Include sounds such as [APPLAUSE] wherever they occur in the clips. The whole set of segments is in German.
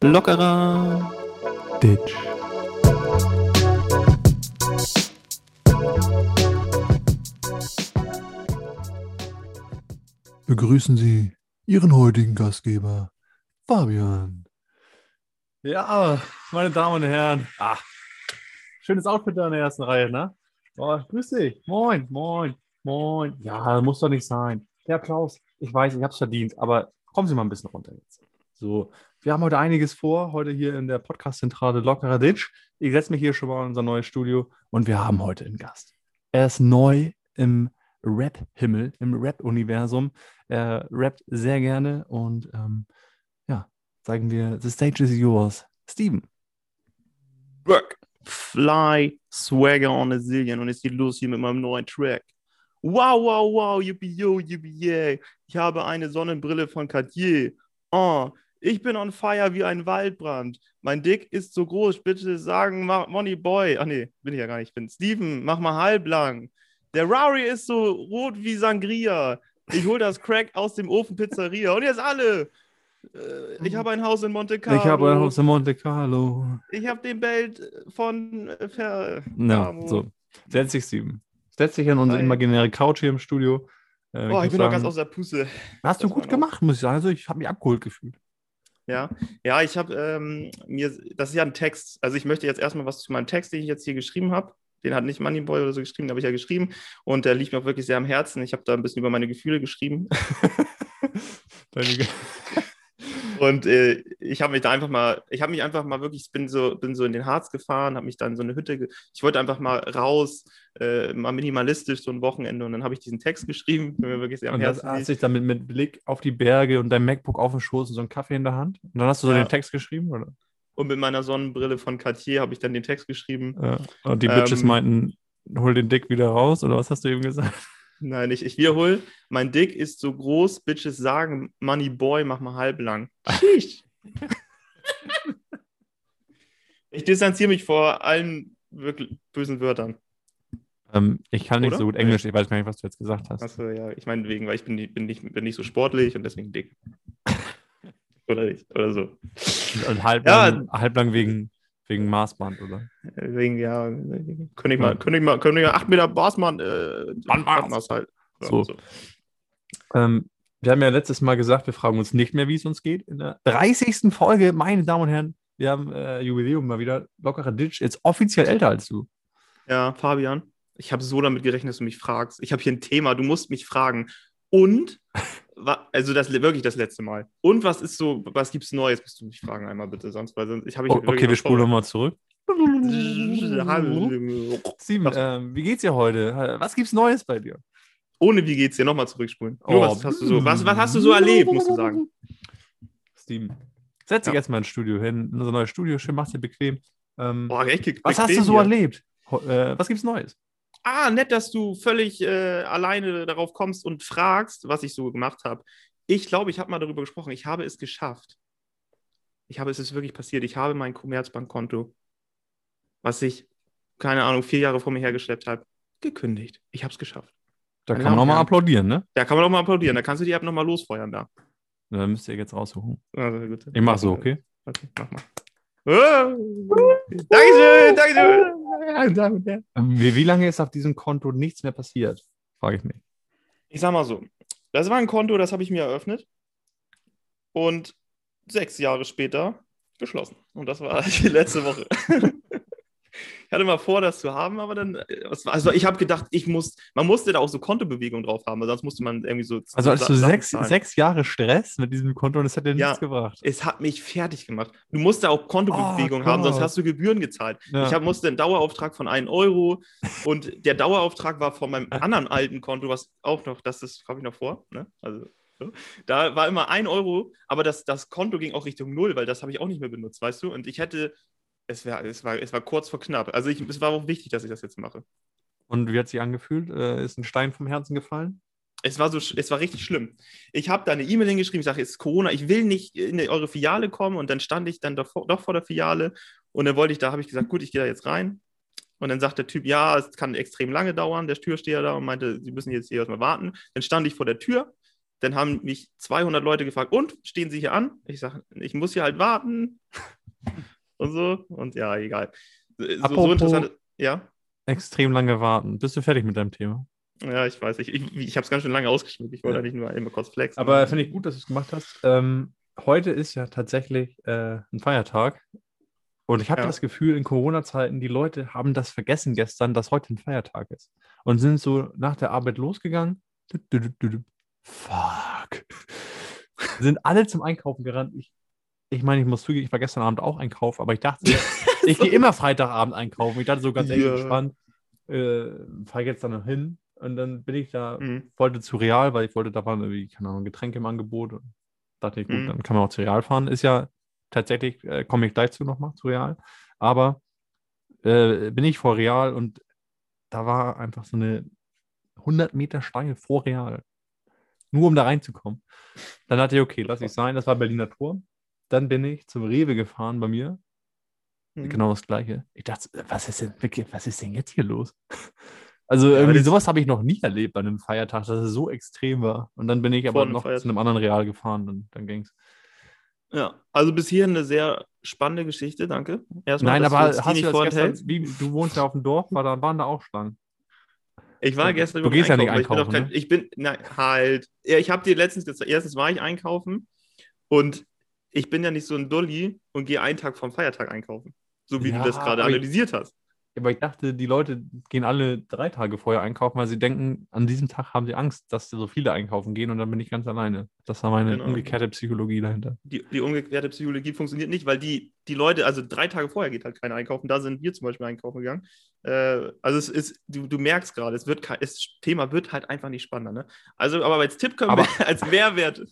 Lockerer Ditch. Begrüßen Sie Ihren heutigen Gastgeber, Fabian. Ja, meine Damen und Herren. Ah, schönes Outfit da in der ersten Reihe, ne? Oh, grüß dich. Moin, moin, moin. Ja, muss doch nicht sein. Der Applaus. Ich weiß, ich hab's verdient, aber kommen Sie mal ein bisschen runter jetzt. So, wir haben heute einiges vor, heute hier in der Podcast-Zentrale Lockerer Ditch. Ich setze mich hier schon mal in unser neues Studio und wir haben heute einen Gast. Er ist neu im Rap-Himmel, im Rap-Universum. Er rappt sehr gerne und ähm, ja, sagen wir, the stage is yours. Steven. Work, Fly, Swagger on a Zillion und es geht los hier mit meinem neuen Track. Wow, wow, wow, yippie, yo, yippie, yeah. Ich habe eine Sonnenbrille von Cartier. Oh, ich bin on fire wie ein Waldbrand. Mein Dick ist so groß. Bitte sagen, Money Boy. Ach nee, bin ich ja gar nicht. Ich bin Steven, mach mal halblang. Der Rari ist so rot wie Sangria. Ich hole das Crack aus dem Ofen Pizzeria. Und jetzt alle. Äh, Ich habe ein Haus in Monte Carlo. Ich habe ein Haus in Monte Carlo. Ich habe den Belt von äh, Fer Ja, Carmo. so. Setz dich, Steven. Setz dich an unsere imaginäre Couch hier im Studio. Äh, Oh, ich bin noch ganz sagen, aus der Puste. Hast du gut gemacht, muss ich sagen. Also, ich habe mich abgeholt gefühlt. Ja, ja, ich habe ähm, mir, das ist ja ein Text. Also ich möchte jetzt erstmal was zu meinem Text, den ich jetzt hier geschrieben habe. Den hat nicht Moneyboy oder so geschrieben, den habe ich ja geschrieben. Und der liegt mir auch wirklich sehr am Herzen. Ich habe da ein bisschen über meine Gefühle geschrieben. [LAUGHS] [LAUGHS] Deine- Und äh, ich habe mich da einfach mal, ich habe mich einfach mal wirklich, bin so, bin so in den Harz gefahren, habe mich dann so eine Hütte, ich wollte einfach mal raus, äh, mal minimalistisch so ein Wochenende und dann habe ich diesen Text geschrieben, mir wirklich sehr am Und Herzen hast liegt. dich dann mit, mit Blick auf die Berge und dein MacBook auf dem Schoß und so einen Kaffee in der Hand. Und dann hast du so Ja. den Text geschrieben, oder? Und mit meiner Sonnenbrille von Cartier habe ich dann den Text geschrieben. Ja. Und die Ähm, Bitches meinten, hol den Dick wieder raus, oder was hast du eben gesagt? Nein, ich, ich wiederhole, mein Dick ist so groß, Bitches sagen, Money Boy, mach mal halblang. [LAUGHS] Ich distanziere mich vor allen wirklich bösen Wörtern. Ähm, ich kann nicht Oder? so gut Englisch, ich weiß gar nicht, was du jetzt gesagt hast. Achso, ja, ich meine wegen, weil ich bin, nicht- bin, nicht, bin nicht so sportlich und deswegen dick. [LAUGHS] oder nicht, oder so. Und halblang, halblang wegen, wegen Maßband, oder? Wegen, ja, könnte ich mal, könnte ich mal, könnte ich mal 8 Meter Bassmann, äh, Bandmaß. Halt. Ja, So. Ähm, wir haben ja letztes Mal gesagt, wir fragen uns nicht mehr, wie es uns geht. In der 30. Folge, meine Damen und Herren, wir haben äh, Jubiläum mal wieder. Lockerer Ditch ist offiziell älter als du. Ja, Fabian, ich habe so damit gerechnet, dass du mich fragst. Ich habe hier ein Thema, du musst mich fragen. Und, [LAUGHS] also das wirklich das letzte Mal. Und was ist so, was gibt's Neues? Musst du mich fragen einmal bitte, sonst, weil sonst ich habe Oh, okay, wir spulen nochmal zurück. Ohne Steven, Was? ähm, wie geht's dir heute? Was gibt's Neues bei dir? wie geht's dir? Nochmal zurückspulen. Oh. was, hast du so, was, was hast du so erlebt, musst du sagen. Steven, setz dich Ja. jetzt mal ins Studio hin, in unser neues Studio, schön, mach's dir bequem. Ähm, Boah, echt was hast du so hier. erlebt? Äh, was gibt's Neues? Ah, nett, dass du völlig äh, alleine darauf kommst und fragst, was ich so gemacht habe. Ich glaube, ich habe mal darüber gesprochen. Ich habe es geschafft. Ich habe es ist wirklich passiert. Ich habe mein Commerzbankkonto, was ich, keine Ahnung, vier Jahre vor mir hergeschleppt habe, gekündigt. Ich habe es geschafft. Da kann man nochmal Herren. applaudieren, ne? Da kann man auch mal applaudieren. Da kannst du die App nochmal losfeuern da. Da müsst ihr jetzt raussuchen. Also. Ich mach so, okay? Okay, mach mal. Oh, Dankeschön, Dankeschön. Ähm, Wie, wie lange ist auf diesem Konto nichts mehr passiert? Frage ich mich. Ich sag mal so, das war ein Konto, das habe ich mir eröffnet und sechs Jahre später geschlossen. Und das war [LAUGHS] die letzte Woche. Ich hatte mal vor, das zu haben, aber dann, äh, also ich habe gedacht, ich muss, man musste da auch so Kontobewegungen drauf haben, sonst musste man irgendwie so. Also hattest du sechs, zahlen. sechs Jahre Stress mit diesem Konto und es hat dir Ja. nichts gebracht. Es hat mich fertig gemacht. Du musst da auch Kontobewegungen Oh haben, sonst hast du Gebühren gezahlt. Ja. Ich hab, musste einen Dauerauftrag von 1 Euro und der Dauerauftrag war von meinem [LAUGHS] anderen alten Konto, was auch noch, das ist, habe ich noch vor, ne? Also, so. da war immer 1 Euro, aber das, das Konto ging auch Richtung Null, weil das habe ich auch nicht mehr benutzt, weißt du? Und ich hätte, es, wär, es, war, es war kurz vor knapp. Also ich, es war auch wichtig, dass ich das jetzt mache. Und wie hat sich angefühlt? Äh, ist ein Stein vom Herzen gefallen? Es war so, es war richtig schlimm. Ich habe da eine E-Mail hingeschrieben, ich sage, es ist Corona, ich will nicht in eure Filiale kommen und dann stand ich dann doch, doch vor der Filiale und dann wollte ich, da habe ich gesagt, gut, ich gehe da jetzt rein Und dann sagt der Typ, ja, es kann extrem lange dauern. Der Türsteher da und meinte, Sie müssen jetzt hier erstmal warten. Dann stand ich vor der Tür. Dann haben mich 200 Leute gefragt, und stehen Sie hier an? Ich sage, ich muss hier halt warten. Und so. Und ja, egal. So, so interessant. Ja, Extrem lange warten. Bist du fertig mit deinem Thema? ja, ich weiß. Ich, ich, ich habe es ganz schön lange ausgeschmückt. Ich wollte Ja. nicht nur einmal kurz flexen. Aber finde ich gut, dass du es gemacht hast. Ähm, heute ist ja tatsächlich äh, ein Feiertag. Und ich habe Ja. das Gefühl, in Corona-Zeiten, die Leute haben das vergessen gestern, dass heute ein Feiertag ist. Und sind so nach der Arbeit losgegangen. Du, du, du, du, du. Fuck. sind alle zum Einkaufen gerannt. Ich, ich meine, ich muss zugeben, ich war gestern Abend auch einkaufen, aber ich dachte, [LAUGHS] ich gehe immer Freitagabend einkaufen. Ich dachte so ganz ehrlich Ja. gespannt, äh, fahre jetzt da noch hin. Und dann bin ich da Mhm. wollte zu Real, weil ich wollte, da waren irgendwie, keine Ahnung, Getränke im Angebot und dachte ich, gut, Mhm. dann kann man auch zu Real fahren. Ist ja tatsächlich, äh, komme ich gleich zu nochmal, zu Real. Aber äh, bin ich vor Real und da war einfach so eine 100 Meter Stange vor Real. Nur um da reinzukommen. Dann dachte ich, okay, lass ich sein. Das war Berliner Tor. Dann bin ich zum Rewe gefahren bei mir. Mhm. Genau das Gleiche. Ich dachte, was ist denn, was ist denn jetzt hier los? [LAUGHS] Also Ja, irgendwie sowas habe ich noch nie erlebt bei einem Feiertag, dass es so extrem war. Und dann bin ich aber noch Feiertag. zu einem anderen Real gefahren und dann ging es. Ja, also bis hierhin eine sehr spannende Geschichte, danke. Erstmal, Nein, aber die hast du das gestern, wie, du wohnst ja auf dem Dorf, war da, waren da auch Schlangen. Ich war Du- gestern du gehst ja nicht einkaufen, ne? Ich bin, kein, ich bin nein, halt. Ja, ich habe dir letztens gesagt, erstens war ich einkaufen und ich bin ja nicht so ein Dulli und gehe einen Tag vom Feiertag einkaufen. So wie Ja, du das gerade aber ich- analysiert hast. Aber ich dachte, die Leute gehen alle drei Tage vorher einkaufen, weil sie denken, an diesem Tag haben sie Angst, dass so viele einkaufen gehen und dann bin ich ganz alleine. Das war meine Genau. umgekehrte Psychologie dahinter. Die, die umgekehrte Psychologie funktioniert nicht, weil die, die Leute, also drei Tage vorher geht halt keiner einkaufen. Da sind wir zum Beispiel einkaufen gegangen. Äh, also es ist, du, du merkst gerade, es wird das Thema wird halt einfach nicht spannender. Ne? Also, aber als Tipp können Aber- wir [LAUGHS] als Mehrwert.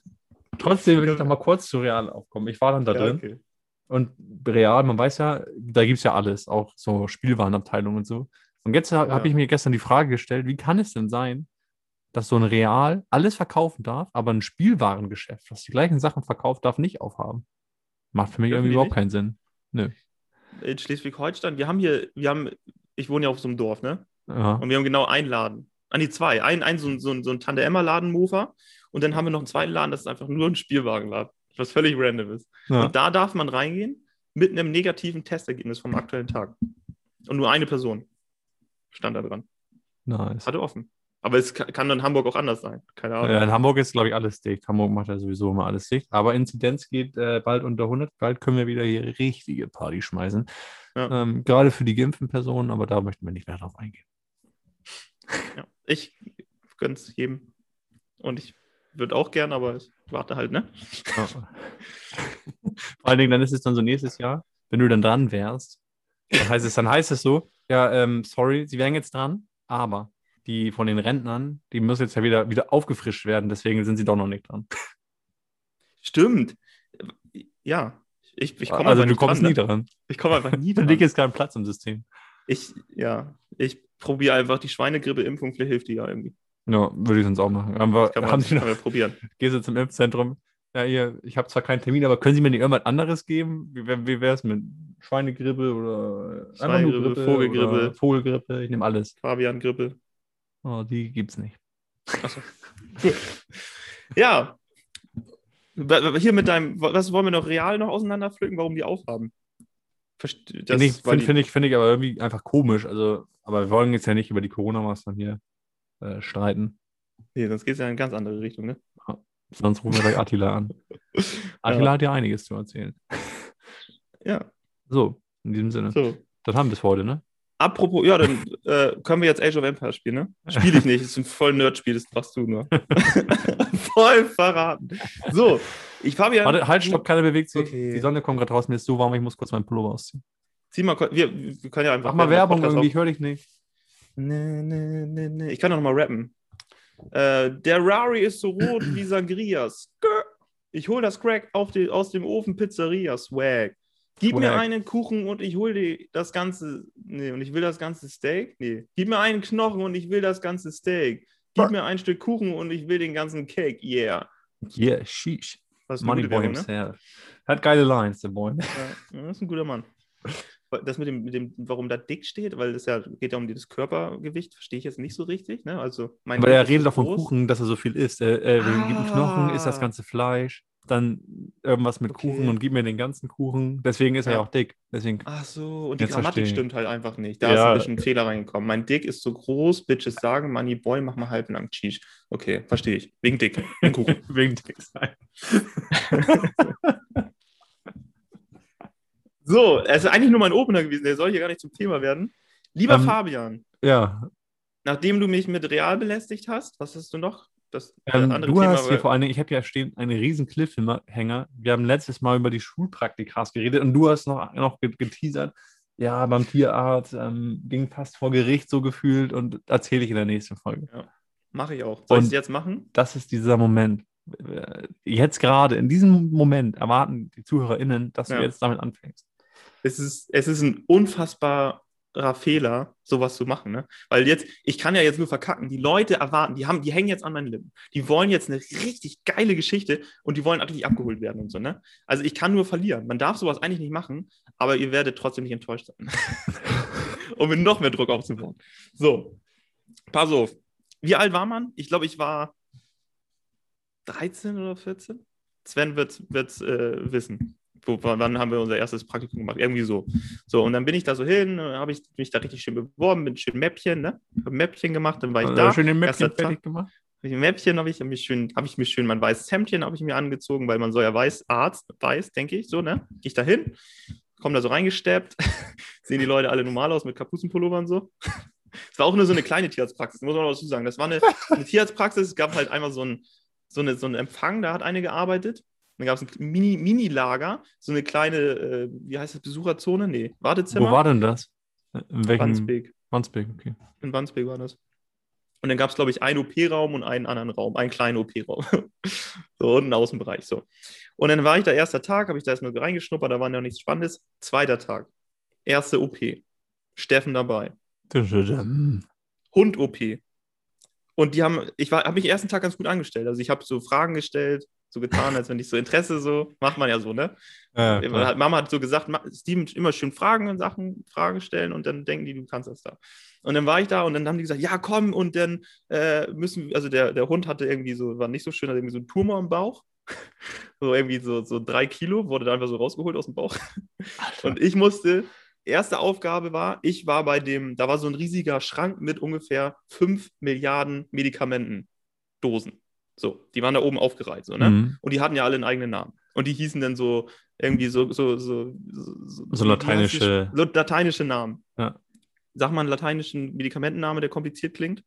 Trotzdem will ich noch mal kurz zu Real aufkommen. Ich war dann da Ja, drin. okay. Und Real, man weiß ja, da gibt es ja alles, auch so Spielwarenabteilung und so. Und jetzt Ja. habe ich mir gestern die Frage gestellt, wie kann es denn sein, dass so ein Real alles verkaufen darf, aber ein Spielwarengeschäft, das die gleichen Sachen verkauft, darf nicht aufhaben? Macht für mich Dürfen irgendwie die überhaupt nicht? keinen Sinn. in Schleswig-Holstein, wir haben hier, wir haben, ich wohne ja auf so einem Dorf, ne? Ja. Und wir haben genau einen Laden. Ah, nee, zwei. Ein, ein so, ein- so, ein- so ein Tante-Emma-Laden, Mofa. Und dann haben wir noch einen zweiten Laden, das ist einfach nur ein Spielwagenladen. Was völlig random ist. Ja. Und da darf man reingehen mit einem negativen Testergebnis vom aktuellen Tag. Und nur eine Person stand da dran. Nice. Hatte offen. Aber es kann, in Hamburg auch anders sein. Keine Ahnung. Ja, in Hamburg ist, glaube ich, alles dicht. Hamburg macht ja sowieso immer alles dicht. Aber Inzidenz geht äh, bald unter 100. Bald können wir wieder hier richtige Party schmeißen. Ja. Ähm, gerade für die geimpften Personen, aber da möchten wir nicht mehr drauf eingehen. Ja. Ich gönn's jedem. Und ich würde auch gern, aber ich warte halt, ne? Ja. Vor allen Dingen, dann ist es dann so nächstes Jahr, wenn du dann dran wärst, dann heißt es, dann heißt es so, ja, ähm, sorry, sie wären jetzt dran, aber die von den Rentnern, die müssen jetzt ja wieder, wieder aufgefrischt werden, deswegen sind sie doch noch nicht dran. Stimmt. Ja. Ich, ich komme also du kommst dran, nie ne? dran. Ich komme einfach nie [LAUGHS] Für dran. dich ist kein Platz im System. Ich, ja, ich probiere einfach die Schweinegrippe-Impfung, vielleicht hilft die ja irgendwie. Ja, würde ich sonst auch machen. Aber Kann man, haben sie noch, probieren. gehst du zum Impfzentrum? Ja, hier, ich habe zwar keinen Termin, aber können Sie mir nicht irgendwas anderes geben? Wie, wie wäre es mit Schweinegrippe oder Schweinegrippe, Grippe Vogelgrippe. Vogelgrippe? Ich nehme alles. Fabian-Grippe. Oh, die gibt's nicht. Achso. ja. Hier mit deinem, wa- was wollen wir noch real noch auseinanderpflücken, warum die aufhaben? Finde ich, find, find ich, find ich aber irgendwie einfach komisch. Also, aber wir wollen jetzt ja nicht über die Corona-Maßnahmen hier äh, streiten. Nee, sonst geht es ja in eine ganz andere Richtung, ne? Sonst rufen wir gleich Attila an. [LAUGHS] Attila hat ja einiges zu erzählen. Ja, So, in diesem Sinne. so. Das haben wir für heute, ne? Apropos, ja, dann äh, können wir jetzt Age of Empires spielen, ne? Spiele ich nicht, das ist ein voll Nerd-Spiel, das machst du nur. [LAUGHS] voll verraten. So, ich Fabian. Warte, halt, stopp, keiner bewegt sich. Okay. Die Sonne kommt gerade raus, mir ist so warm, ich muss kurz meinen Pullover ausziehen. Zieh mal, wir, wir können ja einfach. Mach mal Werbung irgendwie, ich höre dich nicht. Nee, nee, nee, nee. Ich kann doch noch mal rappen. Äh, der Rari ist so rot wie Sangria. Skr. Ich hol das Crack die, aus dem Ofen Pizzeria. Swag. Gib mir Swag. einen Kuchen und ich hol dir das ganze. Nee, und ich will das ganze Steak. Nee. Gib mir einen Knochen und ich will das ganze Steak. Gib mir ein Stück Kuchen und ich will den ganzen Cake. Yeah. Yeah, sheesh. Das ist eine Money gute Boy Werbung, ne? himself. Hat geile Lines, der Boy. Ja, das ist ein guter Mann. [LAUGHS] das mit dem, mit dem, warum da dick steht, weil das ja geht ja um das Körpergewicht, verstehe ich jetzt nicht so richtig. Ne? Also mein Weil er ist redet doch vom. Kuchen, dass er so viel isst. Äh, äh, gib ihm Knochen, isst das Ah. ganze Fleisch, dann irgendwas mit Okay. Kuchen und gib mir den ganzen Kuchen. Deswegen ist er ja Ja. auch dick. Deswegen, Ach so, und die Grammatik verstehe ich. stimmt halt einfach nicht. Da ist Ja. ein bisschen ein Fehler reingekommen. Mein Dick ist so groß, Bitches sagen, Money Boy, mach mal halb lang Cheese. Okay, verstehe ich. Wegen Dick, wegen Kuchen. [LAUGHS] wegen dick sein. [LAUGHS] So, es ist eigentlich nur mein Opener gewesen, der soll hier gar nicht zum Thema werden. Lieber Ähm, Fabian, Ja, nachdem du mich mit Real belästigt hast, was hast du noch? Das äh, ähm, du Thema hast hier vor allen Dingen, ich habe ja stehen einen riesen Cliffhanger. Wir haben letztes Mal über die Schulpraktikas geredet und du hast noch, noch ge- geteasert. Ja, beim Tierarzt ähm, ging fast vor Gericht so gefühlt und erzähle ich in der nächsten Folge. Mache ich auch. Soll ich Und- es jetzt machen? das ist dieser Moment. Äh, Jetzt gerade, in diesem Moment erwarten die ZuhörerInnen, dass Ja. du jetzt damit anfängst. Es ist, es ist ein unfassbarer Fehler, sowas zu machen, ne? Weil jetzt, ich kann ja jetzt nur verkacken. Die Leute erwarten, die haben, die hängen jetzt an meinen Lippen. Die wollen jetzt eine richtig geile Geschichte und die wollen richtig abgeholt werden und so, ne? Also ich kann nur verlieren. Man darf sowas eigentlich nicht machen, aber ihr werdet trotzdem nicht enttäuscht sein. [LAUGHS] um mir noch mehr Druck aufzubauen. So, pass auf. Wie alt war man? Ich glaube, ich war 13 oder 14. Sven wird es äh, wissen. Wo, wann haben wir unser erstes Praktikum gemacht? Irgendwie so. So, und dann bin ich da so hin, habe ich mich da richtig schön beworben, bin schön Mäppchen, ne? Hab ein Mäppchen gemacht, dann war ich Äh, da. schön erster Mäppchen fertig gemacht. Hab ein Mäppchen habe ich, hab mich schön, habe ich mir schön mein weißes Hemdchen habe ich mir angezogen, weil man soll ja weiß, Arzt, weiß, denke ich, so, ne? Geh ich da hin, komm da so reingesteppt, [LAUGHS] sehen die Leute alle normal aus mit Kapuzenpullover und so. [LAUGHS] Es war auch nur so eine kleine Tierarztpraxis, muss man noch dazu sagen. Das war eine, eine Tierarztpraxis, es gab halt einmal so, ein, so, eine, so einen Empfang, da hat eine gearbeitet. Dann gab es ein Mini- Mini-Lager, so eine kleine, äh, wie heißt das, Besucherzone? Nee, Wartezimmer. Wo war denn das? In welchem? Wandsbek. Wandsbek, okay. In Wandsbek war das. Und dann gab es, glaube ich, einen OP-Raum und einen anderen Raum, einen kleinen OP-Raum. [LAUGHS] so, und einen Außenbereich. So. Und dann war ich da erster Tag, habe ich da erstmal reingeschnuppert, da war noch nichts Spannendes. Zweiter Tag. Erste OP. Steffen dabei. Hund-OP. Und die haben, ich habe mich ersten Tag ganz gut angestellt. Also ich habe so Fragen gestellt, so getan, als wenn ich so Interesse so, macht man ja so, ne? Ja, hat- Mama hat so gesagt, Steven immer schön Fragen und Sachen, Fragen stellen und dann denken die, du kannst das da. Und dann war ich da und dann haben die gesagt, ja, komm, und dann äh, müssen, wir- also der, der Hund hatte irgendwie so, war nicht so schön, hatte irgendwie so einen Tumor im Bauch. [LAUGHS] So irgendwie so, so drei Kilo, wurde da einfach so rausgeholt aus dem Bauch. Und ich musste, erste Aufgabe war, ich war bei dem, da war so ein riesiger Schrank mit ungefähr 5 Milliarden Medikamentendosen. So, die waren da oben aufgereiht, so, ne? Mhm. Und die hatten ja alle einen eigenen Namen. Und die hießen dann so irgendwie so, so, so, so, So lateinische-? So lateinische Namen. Ja. Sag mal einen lateinischen Medikamentenname, der kompliziert klingt.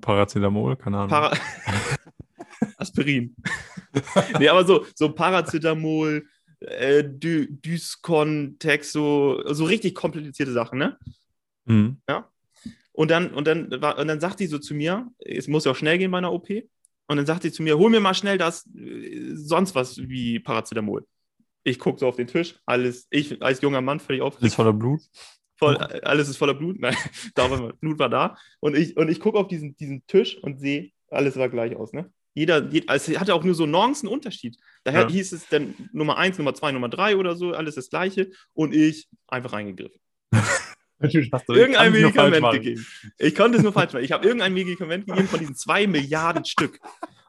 Paracetamol, keine Ahnung. Para [LAUGHS] Aspirin. [LAUGHS] nee, aber so, so Paracetamol, äh, Dy Dyscon, Texo, so richtig komplizierte Sachen, ne? Mhm. Und dann, und dann, und dann sagt die so zu mir, es muss ja auch schnell gehen bei einer OP. Und dann sagt sie zu mir, hol mir mal schnell das, äh, sonst was wie Paracetamol. Ich gucke so auf den Tisch, alles, ich als junger Mann völlig Alles aufgeregt, voller Blut. voll, alles ist voller Blut. [LAUGHS] Nein, da war, Blut war da. Und ich, und ich gucke auf diesen, diesen Tisch und sehe, alles sah gleich aus, ne? Jeder, jeder also es hatte auch nur so Nuancen Unterschied. Daher Ja. hieß es dann Nummer 1, Nummer 2, Nummer 3 oder so, alles das gleiche. Und ich einfach reingegriffen. [LAUGHS] Natürlich hast du irgendein Medikament gegeben. Ich konnte es nur falsch machen. Ich habe irgendein Medikament gegeben von diesen zwei Milliarden Stück.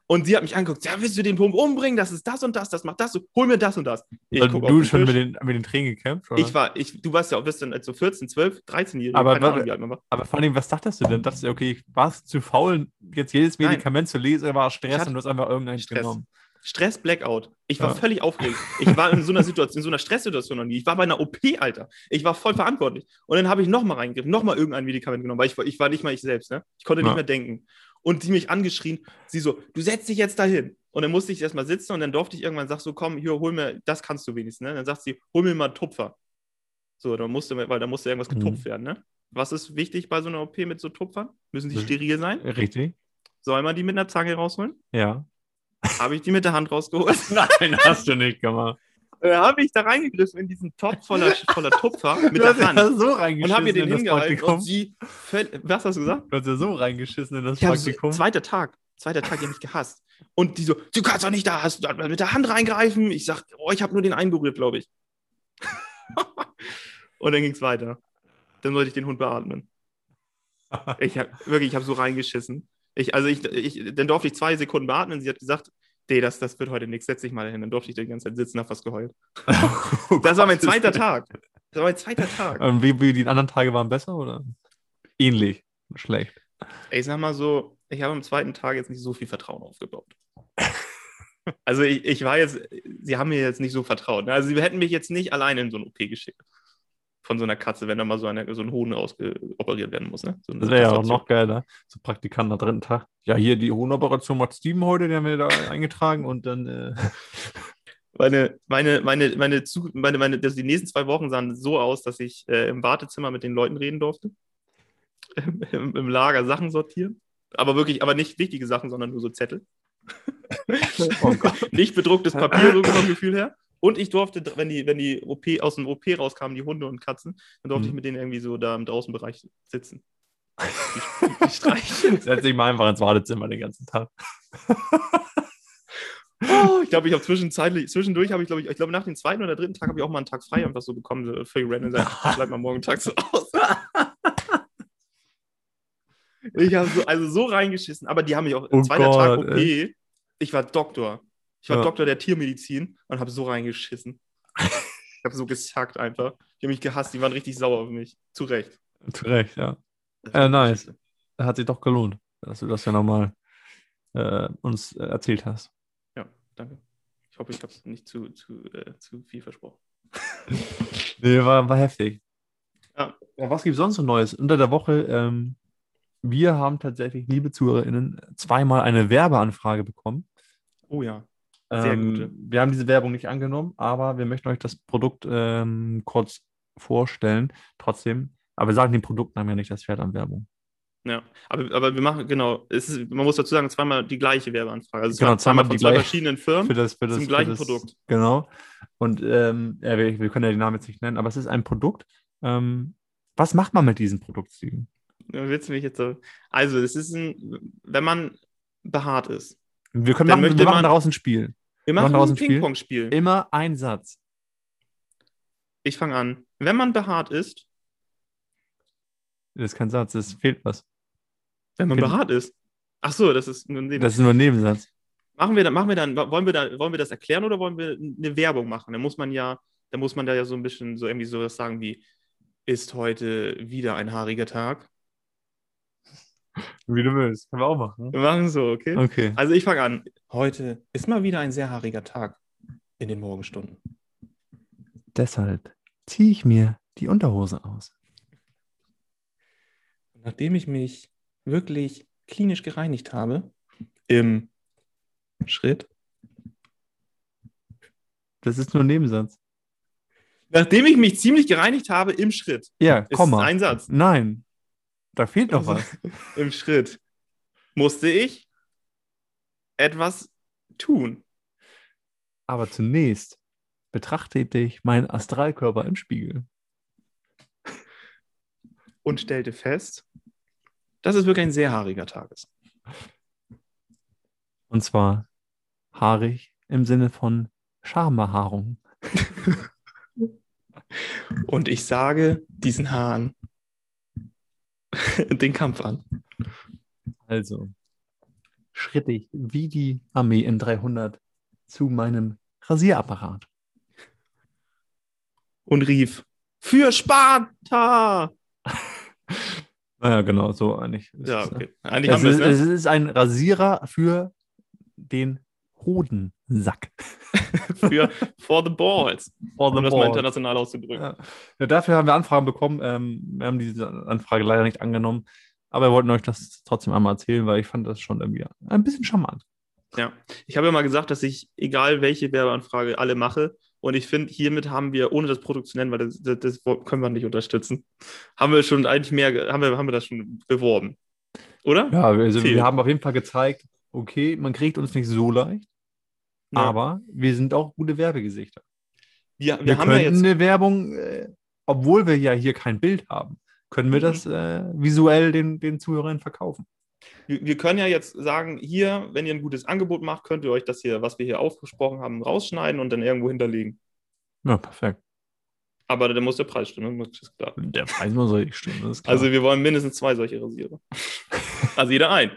Und sie hat mich angeguckt, ja, willst du den Pump umbringen? Das ist das und das, das macht das. so. Hol mir das und das. Ich Also du schon mit den, mit den Tränen gekämpft? Oder? Ich war, ich, du warst ja auch, bist dann so 14, 12, 13-Jährige, Aber keine warte- Ahnung, wie alt man war. Aber vor allem, was dachtest du denn? Dachtest du, okay, warst du zu faul, jetzt jedes Nein. Medikament zu lesen, war Stress und du hast einfach irgendeins Stress. genommen? Stress, Blackout. Ich war Ja. völlig aufgeregt. Ich war in so einer Situation, in so einer Stresssituation noch nie. Ich war bei einer OP, Alter. Ich war voll verantwortlich. Und dann habe ich nochmal reingegriffen, nochmal irgendein Medikament genommen, weil ich, war- ich war nicht mal ich selbst, ne? Ich konnte Ja. nicht mehr denken. Und die mich angeschrien, sie so, du setzt dich jetzt dahin. Und dann musste ich erstmal sitzen und dann durfte ich irgendwann sagen, so komm, hier, hol mir, das kannst du wenigstens, ne? Dann sagt sie, hol mir mal Tupfer. So, dann musste, weil da musste irgendwas Mhm. getupft werden, ne? Was ist wichtig bei so einer OP mit so Tupfern? Müssen die Mhm. steril sein? Richtig? Soll man die mit einer Zange rausholen? Ja. Habe ich die mit der Hand rausgeholt? [LAUGHS] Nein, hast du nicht gemacht. Da habe ich da reingegriffen in diesen Topf voller, [LAUGHS] voller Tupfer mit du der hast ja Hand so und habe mir den hingehalten und sie was hast du gesagt? Du hast ja so reingeschissen in das Ja, Praktikum. zweiter Tag, zweiter Tag, die haben mich gehasst. Und die so, du kannst doch nicht da, hast du mit der Hand reingreifen. Ich sag, oh, ich habe nur den einen berührt, glaube ich. [LAUGHS] Und dann ging es weiter. Dann sollte ich den Hund beatmen. Ich hab, wirklich, ich habe so reingeschissen. Ich, also ich, ich, dann durfte ich zwei Sekunden beatmen. Sie hat gesagt, nee, das, das wird heute nichts, setz dich mal hin. Dann durfte ich die ganze Zeit sitzen, hab fast geheult. [LAUGHS] Das war mein zweiter Tag. Das war mein zweiter Tag. Und wie, wie die anderen Tage waren besser oder ähnlich? Schlecht. Ich sag mal so, ich habe am zweiten Tag jetzt nicht so viel Vertrauen aufgebaut. Also ich, ich war jetzt, sie haben mir jetzt nicht so vertraut. ne? Also sie hätten mich jetzt nicht alleine in so ein OP geschickt. Von so einer Katze, wenn da mal so, eine, so ein Hoden operiert werden muss. Ne? So Das wäre ja auch noch geiler. So Praktikant am dritten Tag. Ja, hier die Hohenoperation macht Steven heute, den haben wir da eingetragen und dann. Äh, [LAUGHS] Meine, meine, meine, meine, meine, meine also die nächsten zwei Wochen sahen so aus, dass ich äh, im Wartezimmer mit den Leuten reden durfte. [LAUGHS] Im, Im Lager Sachen sortieren. Aber wirklich, aber nicht wichtige Sachen, sondern nur so Zettel. oh Gott. [LAUGHS] Nicht bedrucktes Papier, so vom Gefühl her. Und ich durfte, wenn die, wenn die OP aus dem OP rauskamen, die Hunde und Katzen, dann durfte Mhm. ich mit denen irgendwie so da im Draußenbereich sitzen. Die, [LAUGHS] die streicheln. [LAUGHS] Setz dich mal einfach ins Wartezimmer den ganzen Tag. [LAUGHS] Oh, ich glaube, ich habe zwischenzeitlich, zwischendurch habe ich, glaube ich, ich glaube, nach dem zweiten oder dritten Tag habe ich auch mal einen Tag frei einfach so bekommen, so völlig random sein. Bleib mal morgen Tag so aus. Ich habe so, also so reingeschissen, aber die haben mich auch, Oh zweiter Tag Gott, OP, ich war Doktor. Ich war Ja. Doktor der Tiermedizin und habe so reingeschissen. [LAUGHS] Ich habe so gesackt einfach. Die haben mich gehasst, die waren richtig sauer auf mich. Zu Recht. Zu Recht, ja. Äh, nice. Hat sich doch gelohnt, dass du das ja nochmal äh, uns äh, erzählt hast. Ja, danke. Ich hoffe, ich habe es nicht zu, zu, äh, zu viel versprochen. [LAUGHS] Nee, war, war heftig. Ja. Was gibt es sonst so Neues? Unter der Woche, ähm, wir haben tatsächlich, liebe ZuhörerInnen, zweimal eine Werbeanfrage bekommen. Oh ja. Sehr Ähm, gute. Wir haben diese Werbung nicht angenommen, aber wir möchten euch das Produkt ähm, kurz vorstellen. Trotzdem, aber wir sagen den Produktnamen ja nicht, das fährt an Werbung. Ja, aber, aber wir machen, genau, ist, man muss dazu sagen, zweimal die gleiche Werbeanfrage. Also Genau, zweimal zweimal von die zwei gleiche- verschiedenen Firmen. Für das, für das, Zum gleichen das, Produkt. Genau. Und ähm, ja, wir, wir können ja den Namen jetzt nicht nennen, aber es ist ein Produkt. Ähm, was macht man mit diesem Produkt, Steven? Ja, Willst du mich jetzt so. Also, es ist ein, wenn man behaart ist. Wir, können Dann machen, wir machen daraus ein Spiel. Wir machen machen daraus ein ein Spiel. Ping-Pong-Spiel. Immer ein Satz. Ich fange an. Wenn man behaart ist, Das ist kein Satz, es fehlt was. wenn man behaart ist. Ach so, das ist nur ein Nebensatz. Das ist nur ein Nebensatz. Machen wir dann, machen wir dann, wollen wir da, wollen wir das erklären oder wollen wir eine Werbung machen? Da muss man ja, da muss man da ja so ein bisschen so irgendwie sowas sagen wie, ist heute wieder ein haariger Tag? [LAUGHS] Wie du willst. Können wir auch machen. Wir machen so, okay? Okay. Also ich fange an. Heute ist mal wieder ein sehr haariger Tag in den Morgenstunden. Deshalb ziehe ich mir die Unterhose aus. Nachdem ich mich wirklich klinisch gereinigt habe, im Schritt, Das ist nur ein Nebensatz. nachdem ich mich ziemlich gereinigt habe, im Schritt, Ja, ist Komma. ein Satz, Nein. Da fehlt noch Also- was. [LAUGHS] im Schritt, musste ich etwas tun. Aber zunächst betrachtete ich meinen Astralkörper im Spiegel. und stellte fest, dass es wirklich ein sehr haariger Tag ist. Und zwar haarig im Sinne von Schambehaarung. [LAUGHS] Und ich sage diesen Haaren [LAUGHS] den Kampf an. Also schritt ich wie die Armee in 300 zu meinem Rasierapparat. Und rief, für Sparta! [LAUGHS] Naja, genau, so eigentlich. Ja, es, okay. Eigentlich Es ist, es, es ne? ist ein Rasierer für den Hodensack. [LAUGHS] Für For the Balls, For um das mal international auszudrücken. Ja. Ja, dafür haben wir Anfragen bekommen. Ähm, wir haben diese Anfrage leider nicht angenommen. Aber wir wollten euch das trotzdem einmal erzählen, weil ich fand das schon irgendwie ein bisschen charmant. Ja, ich habe ja mal gesagt, dass ich, egal welche Werbeanfrage, alle mache. Und ich finde, hiermit haben wir, ohne das Produkt zu nennen, weil das, das, das können wir nicht unterstützen, haben wir schon eigentlich mehr, haben wir, haben wir das schon beworben. Oder? Ja, also Viel. wir haben auf jeden Fall gezeigt, okay, man kriegt uns nicht so leicht, Ja. aber wir sind auch gute Werbegesichter. wir, wir, Wir, haben ja können jetzt. eine Werbung, äh, obwohl wir ja hier kein Bild haben, können wir Mhm. das äh, visuell den, den Zuhörern verkaufen. Wir, wir können ja jetzt sagen, hier, wenn ihr ein gutes Angebot macht, könnt ihr euch das hier, was wir hier aufgesprochen haben, rausschneiden und dann irgendwo hinterlegen. Ja, perfekt. Aber dann muss der Preis stimmen, das ist klar. Der Preis muss richtig stimmen, das ist klar. Also wir wollen mindestens zwei solche Rasierer. [LAUGHS] also jeder ein.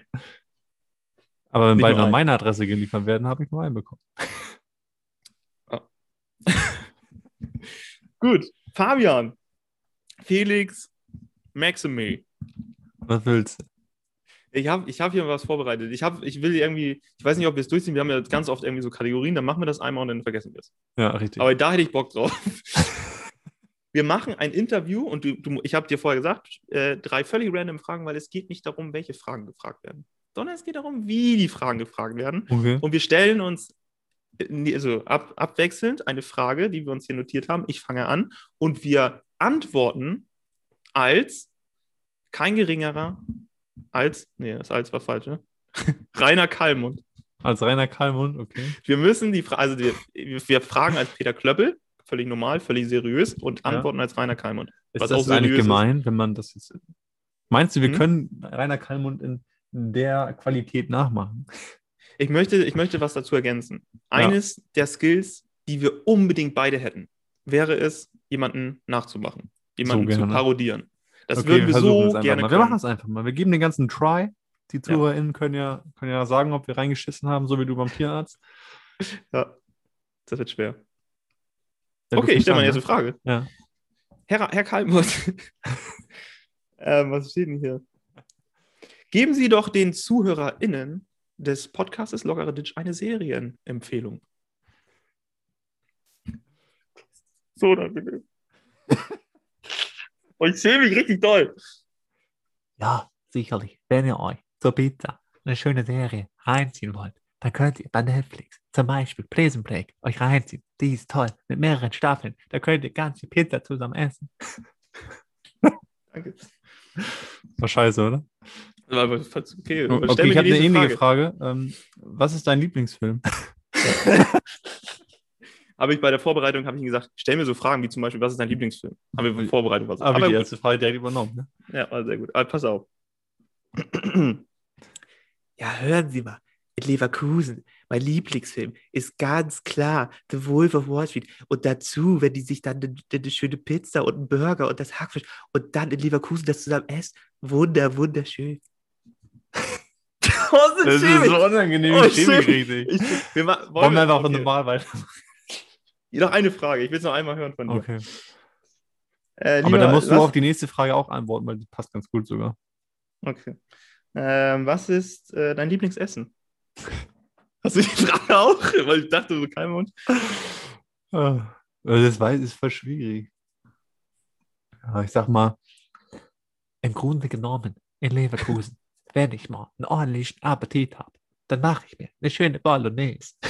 Aber wenn beide an ein. meine Adresse geliefert werden, habe ich nur einen bekommen. [LAUGHS] Gut. Fabian. Felix. Maxime. Was willst du? Ich habe ich hab hier was vorbereitet. Ich, hab, ich will irgendwie, ich weiß nicht, ob wir es durchziehen. Wir haben ja ganz oft irgendwie so Kategorien, dann machen wir das einmal und dann vergessen wir es. Ja, richtig. Aber da hätte ich Bock drauf. [LAUGHS] Wir machen ein Interview und du, du, ich habe dir vorher gesagt, äh, drei völlig random Fragen, weil es geht nicht darum, welche Fragen gefragt werden, sondern es geht darum, wie die Fragen gefragt werden. okay. Und wir stellen uns also ab, abwechselnd eine Frage, die wir uns hier notiert haben. Ich fange an und wir antworten als kein geringerer als, nee, das als war falsch, ne? [LAUGHS] Rainer Kallmund. Als Rainer Kalmund, okay. Wir müssen die Frage, also wir, wir fragen als Peter Klöppel, völlig normal, völlig seriös und Ja. antworten als Rainer Kallmund. Ist Was das eigentlich seriös ist. gemein, wenn man das jetzt. Meinst du, wir Hm? können Rainer Kalmund in der Qualität nachmachen? Ich möchte, ich möchte was dazu ergänzen. Eines der Skills, die wir unbedingt beide hätten, wäre es, jemanden nachzumachen, jemanden zu gerne. parodieren. Das Okay, würden wir so gerne mal. Wir machen das einfach mal. Wir geben den ganzen Try. Die ZuhörerInnen können ja, können ja sagen, ob wir reingeschissen haben, so wie du beim Tierarzt. [LAUGHS] Ja, das wird schwer. Ja, okay, ich stelle mal fängst jetzt an, eine Frage. Ja. Herr, Herr Kalmund, [LAUGHS] ähm, was steht denn hier? Geben Sie doch den ZuhörerInnen des Podcastes Lockere Ditch eine Serienempfehlung. So, dann bitte. Und ich sehe mich richtig doll. Ja, sicherlich. Wenn ihr euch zur Pizza eine schöne Serie reinziehen wollt, dann könnt ihr bei Netflix zum Beispiel Prison Break euch reinziehen. Die ist toll, mit mehreren Staffeln. Da könnt ihr ganze Pizza zusammen essen. Danke. War scheiße, oder? Aber, okay, Okay, ich habe eine ähnliche Frage. Ähm, was ist dein Lieblingsfilm? [LAUGHS] Habe ich bei der Vorbereitung habe ich gesagt, stell mir so Fragen wie zum Beispiel, was ist dein Lieblingsfilm? Haben wir Vorbereitung was. Habe ich Aber die erste Frage direkt übernommen. Ne? Ja, war sehr gut. Aber pass auf. [CLEARS THROAT] Ja, hören Sie mal. In Leverkusen, mein Lieblingsfilm, ist ganz klar The Wolf of Wall Street. Und dazu, wenn die sich dann eine, eine schöne Pizza und einen Burger und das Hackfisch und dann in Leverkusen das zusammen essen, wunder, wunderschön. Oh, Das ist so unangenehm. Oh, ich schäme mich richtig. Ich, wir Wollen wollen wir einfach okay. normal weiter? Noch eine Frage. Ich will es noch einmal hören von dir. Okay. Äh, Aber dann musst du auf die nächste Frage auch antworten, weil die passt ganz gut sogar. Okay. Ähm, was ist äh, dein Lieblingsessen? [LAUGHS] Hast du die Frage auch? Weil ich dachte, so kein Mund. Ah, Das weiß ist voll schwierig. Ja, ich sag mal, Im Grunde genommen, in Leverkusen, wenn ich mal einen ordentlichen Appetit habe, dann mache ich mir eine schöne Bolognese. [LAUGHS]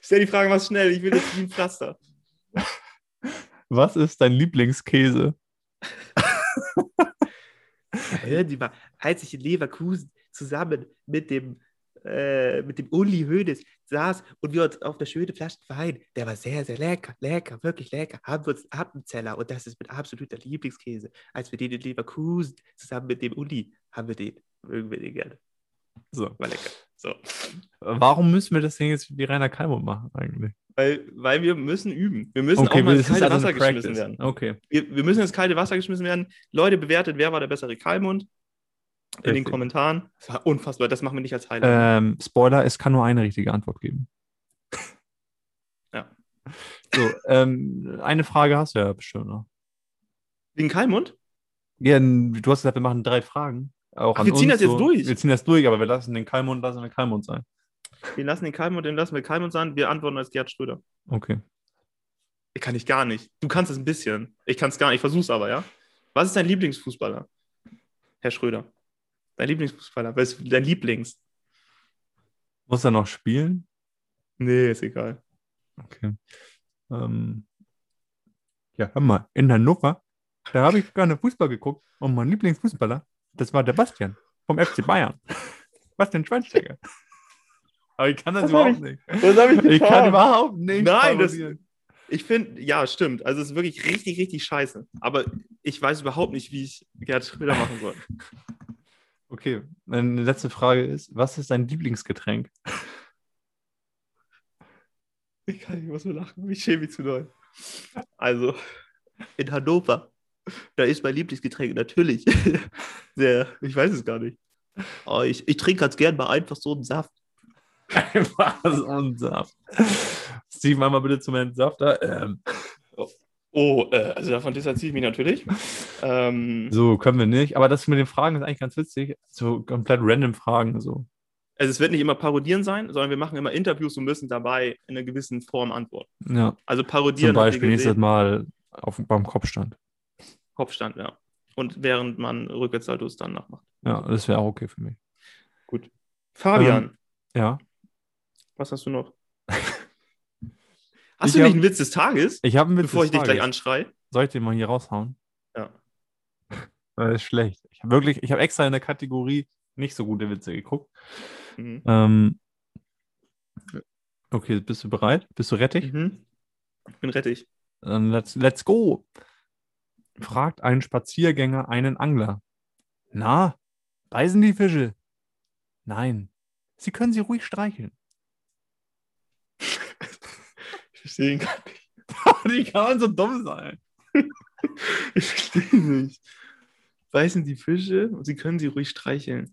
Stell die Frage mal schnell. Ich will das wie ein Pflaster. was ist dein Lieblingskäse? Hören Sie mal, als ich in Leverkusen zusammen mit dem, äh, mit dem Uli Hoeneß saß und wir uns auf der schöne Flasche Wein, der war sehr, sehr lecker, lecker, wirklich lecker, haben wir uns Appenzeller und das ist mit absoluter Lieblingskäse. Als wir den in Leverkusen zusammen mit dem Uli haben wir den, mögen wir den gerne. So. War lecker. So. Warum müssen wir das Ding jetzt wie Rainer Kalmund machen eigentlich? Weil, weil wir müssen üben. Wir müssen auch mal ins kalte Wasser geschmissen werden. Okay. Wir, wir müssen ins kalte Wasser geschmissen werden. Leute, bewertet, wer war der bessere Kalmund? In den. Kommentaren. Das war unfassbar. Das machen wir nicht als Highlight. Ähm, Spoiler, es kann nur eine richtige Antwort geben. Ja. So, ähm, eine Frage hast du ja bestimmt noch. Wegen Kalmund? Ja, du hast gesagt, wir machen drei Fragen. Auch Ach, wir ziehen uns das jetzt durch? Wir ziehen das durch, aber wir lassen den Kalmund, lassen den Kalmund sein. Wir lassen den Kalmund, den lassen wir Kalmund sein. Wir antworten als Gerd Schröder. Okay. Ich kann ich gar nicht. Du kannst es ein bisschen. Ich kann es gar nicht. Ich versuch's aber, ja? Was ist dein Lieblingsfußballer? Herr Schröder. Dein Lieblingsfußballer. Was ist dein Lieblings? Muss er noch spielen? Nee, ist egal. Okay. Ähm, ja, hör mal, in Hannover, da habe ich gerne Fußball geguckt und mein Lieblingsfußballer, das war der Bastian vom FC Bayern. [LAUGHS] Bastian Schweinsteiger. Aber ich kann das Was überhaupt hab nicht. Was habe ich Ich kann getan? überhaupt nicht. Nein, das-. Ich finde, ja, stimmt. Also es ist wirklich richtig, richtig scheiße. Aber ich weiß überhaupt nicht, wie ich Gerd Schröder machen soll. [LAUGHS] Okay, meine letzte Frage ist: Was ist dein Lieblingsgetränk? [LAUGHS] Ich kann nicht mehr so lachen. Ich schäme mich zu doll. Also, in Hannover, da ist mein Lieblingsgetränk natürlich. [LAUGHS] Der, ich weiß es gar nicht. Aber ich, ich trinke ganz gern mal einfach so einen Saft. [LAUGHS] Einfach so ein Saft. Steven, einmal bitte zum Entsafter. Ähm, Oh, äh, also davon distanziere ich mich natürlich. Ähm, so, können wir nicht. Aber das mit den Fragen ist eigentlich ganz witzig. So komplett random Fragen. So. also es wird nicht immer parodieren sein, sondern wir machen immer Interviews und müssen dabei in einer gewissen Form antworten. Ja, Also zum parodieren ihr Beispiel nächstes. Mal auf, beim Kopfstand. Kopfstand, ja. Und während man Rückwärtssaltos dann nachmacht. Ja, das wäre auch okay für mich. Fabian, Ja. was hast du noch? [LAUGHS] Hast Ich du nicht hab- einen Witz des Tages, Ich habe einen Witz bevor ich dich gleich anschreie? Soll ich den mal hier raushauen? Ja. [LAUGHS] Das ist schlecht. Ich habe wirklich, ich habe extra in der Kategorie nicht so gute Witze geguckt. Mhm. Ähm, okay, bist du bereit? Bist du rettig? Mhm. Ich bin rettig. Dann let's, let's go. Fragt ein Spaziergänger einen Angler. Na, beißen die Fische? Nein, Sie können sie ruhig streicheln. Ich verstehe ihn gar nicht. Wie kann [LAUGHS] man so dumm sein? [LAUGHS] Ich verstehe ihn nicht. Beißen die Fische und sie können sie ruhig streicheln.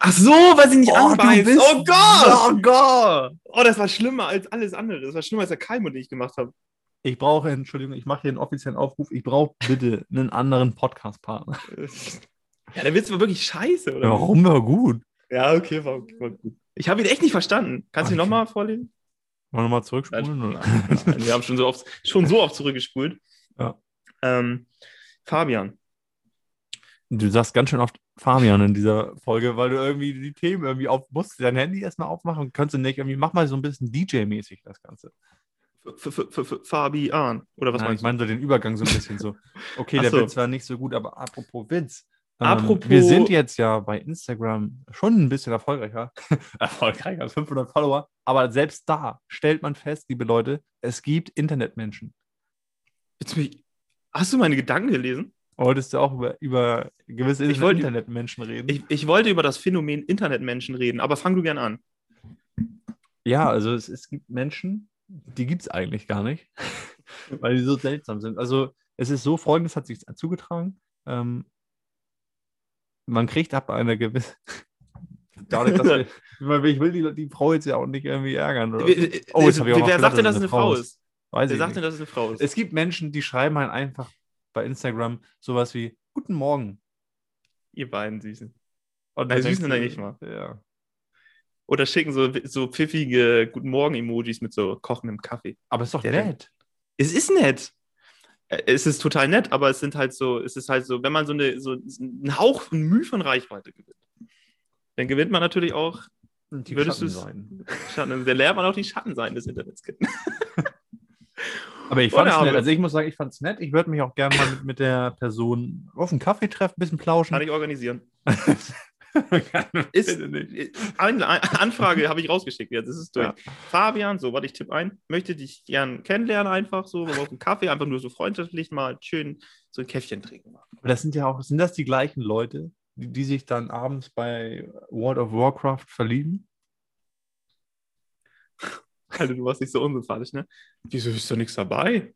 Ach so, weil sie nicht anbeißen. Oh Gott! Oh Gott! Oh, das war schlimmer als alles andere. Das war schlimmer als der Keimund, den ich gemacht habe. Ich brauche, Entschuldigung, ich mache hier einen offiziellen Aufruf. Ich brauche bitte einen anderen Podcast-Partner. [LAUGHS] Ja, der Witz war wirklich scheiße, oder? Warum war gut? Ja, okay, war, war gut. Ich habe ihn echt nicht verstanden. Kannst du ihn Okay. nochmal vorlesen? Wollen wir mal zurückspulen? Oder? Nein, wir haben schon so oft, schon so oft zurückgespult. Ja. Ähm, Fabian, Du sagst ganz schön oft Fabian in dieser Folge, weil du irgendwie die Themen irgendwie auf musst. Dein Handy erstmal aufmachen. Kannst du nicht irgendwie, mach mal so ein bisschen DJ-mäßig das Ganze. F- F- F- F- Fabian, oder was Nein, meinst ich du? meine so den Übergang so ein bisschen so. Okay, der so. Witz war nicht so gut, aber apropos Witz. Apropos- Wir sind jetzt ja bei Instagram schon ein bisschen erfolgreicher. [LAUGHS] erfolgreicher, 500 Follower. Aber selbst da stellt man fest, liebe Leute, es gibt Internetmenschen. Jetzt mich, hast du meine Gedanken gelesen? Wolltest du auch über, über gewisse Ich wollte- Internetmenschen reden? Ich, ich wollte über das Phänomen Internetmenschen reden, aber fang du gern an. Ja, also es, es gibt Menschen, die gibt es eigentlich gar nicht, [LAUGHS] weil die so seltsam sind. Also es ist so, folgendes hat sich zugetragen. Ähm, man kriegt ab einer gewissen... [LAUGHS] Dadurch, dass wir, [LAUGHS] ich meine, ich will die, die Frau jetzt ja auch nicht irgendwie ärgern. Oder? Wer, Oh, jetzt hab ich auch noch wer gedacht, sagt denn, dass es es eine Frau ist? Weiß Wer ich sagt nicht. denn, dass es eine Frau ist? Es gibt Menschen, die schreiben halt einfach bei Instagram sowas wie Guten Morgen. Ihr beiden Süßen. Und Nein, du süß denkst sind da dir, nicht mal. Ja. Oder schicken so, so pfiffige Guten Morgen-Emojis mit so kochendem Kaffee. Aber ist doch Der nett. Es ist nett. Äh, Es ist total nett, aber es sind halt so, es ist halt so, wenn man so eine, so einen Hauch, ein Mühe von Reichweite gewinnt, dann gewinnt man natürlich auch Die Würdest du's- Schattenseiten. [LAUGHS] Schatten, dann lernt man auch die Schattenseiten des Internets kennen. [LAUGHS] Aber ich fand es nett. Also ich muss sagen, ich fand es nett. Ich würde mich auch gerne mal mit, mit der Person auf einen Kaffee treffen, ein bisschen plauschen. Kann ich organisieren. [LAUGHS] [LAUGHS] ist, Ist, eine Anfrage habe ich rausgeschickt jetzt, ist durch. Ja. Fabian, so, warte, ich tippe ein, möchte dich gern kennenlernen, einfach so, auf einen Kaffee, einfach nur so freundschaftlich mal schön so ein Käffchen trinken. Aber das sind ja auch, sind das die gleichen Leute, die, die sich dann abends bei World of Warcraft verlieben? [LAUGHS] Alter, du warst nicht so unsympathisch, ne? Wieso ist da nichts dabei?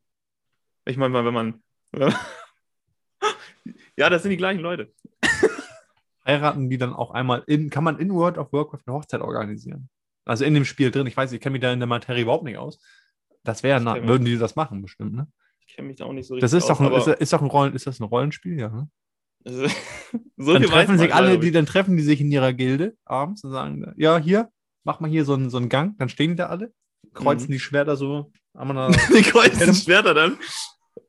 Ich meine mal, wenn man. [LAUGHS] ja, das sind die gleichen Leute. Heiraten die dann auch einmal in, kann man in World of Warcraft eine Hochzeit organisieren? Also in dem Spiel drin. Ich weiß, ich kenne mich da in der Materie überhaupt nicht aus. Das wäre, würden die das machen, bestimmt, ne? Ich kenne mich da auch nicht so Das ist aus, doch ein, ist, ist doch ein Rollen, ist das ein Rollenspiel, ja. Ne? [LAUGHS] So dann treffen sich alle, die, dann treffen die sich in ihrer Gilde abends und sagen, ja, hier, mach mal hier so einen, so einen Gang, dann stehen die da alle, kreuzen Mhm. die Schwerter so [LAUGHS] die kreuzen Schwerter dann.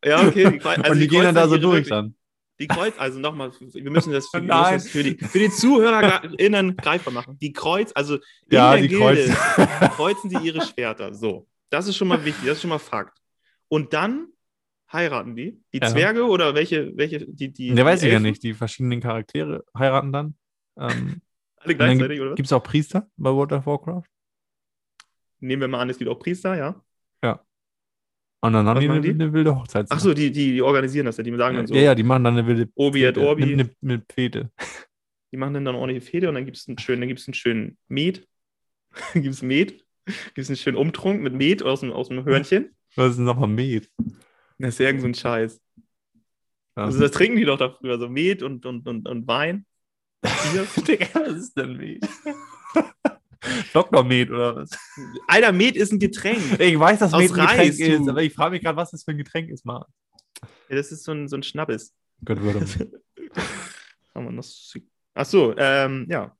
Ja, okay. Die, [LAUGHS] also und die, gehen dann da so durch ihre- dann. Die Kreuz, also nochmal, wir müssen das für, Nein. müssen das für die, für die ZuhörerInnen greifbar machen. Die Kreuz, also in Ja, der die Gilde [LAUGHS] kreuzen. kreuzen die ihre Schwerter. So, das ist schon mal wichtig, das ist schon mal Fakt. Und dann heiraten die, die Ja. Zwerge oder welche, welche, die, die. Der weiß ich ja nicht, die verschiedenen Charaktere heiraten dann. Ähm, [LAUGHS] Alle und dann gleichzeitig, oder? gibt es auch Priester bei World of Warcraft. Nehmen wir mal an, es gibt auch Priester, ja. Und dann haben die eine, die? eine wilde Hochzeit. Ach so, die, die, die organisieren das ja, die sagen dann so, Ja, ja, die machen dann eine wilde Obi et Orbi, Eine, eine, eine Fete. die machen dann, dann ordentliche Fede und dann gibt es einen schönen, dann gibt es einen schönen Met. [LAUGHS] gibt es Met. Gibt es einen schönen Umtrunk mit Met aus dem, aus dem Hörnchen? Was ist denn nochmal Met? Das ist irgend so ein Scheiß. Ja. Also das trinken die doch da früher, so Met und, und, und, und Wein. [LAUGHS] Bier. Digga, was ist denn Met? [LAUGHS] [LAUGHS] Dr. Met oder was? Alter, Met ist ein Getränk. Ich weiß, dass Met ein Getränk Reis, ist, du. aber ich frage mich gerade, was das für ein Getränk ist, Mann. Ja, das ist so ein, so ein Schnappes. Gott würde. [LAUGHS] Ach so, ähm, ja.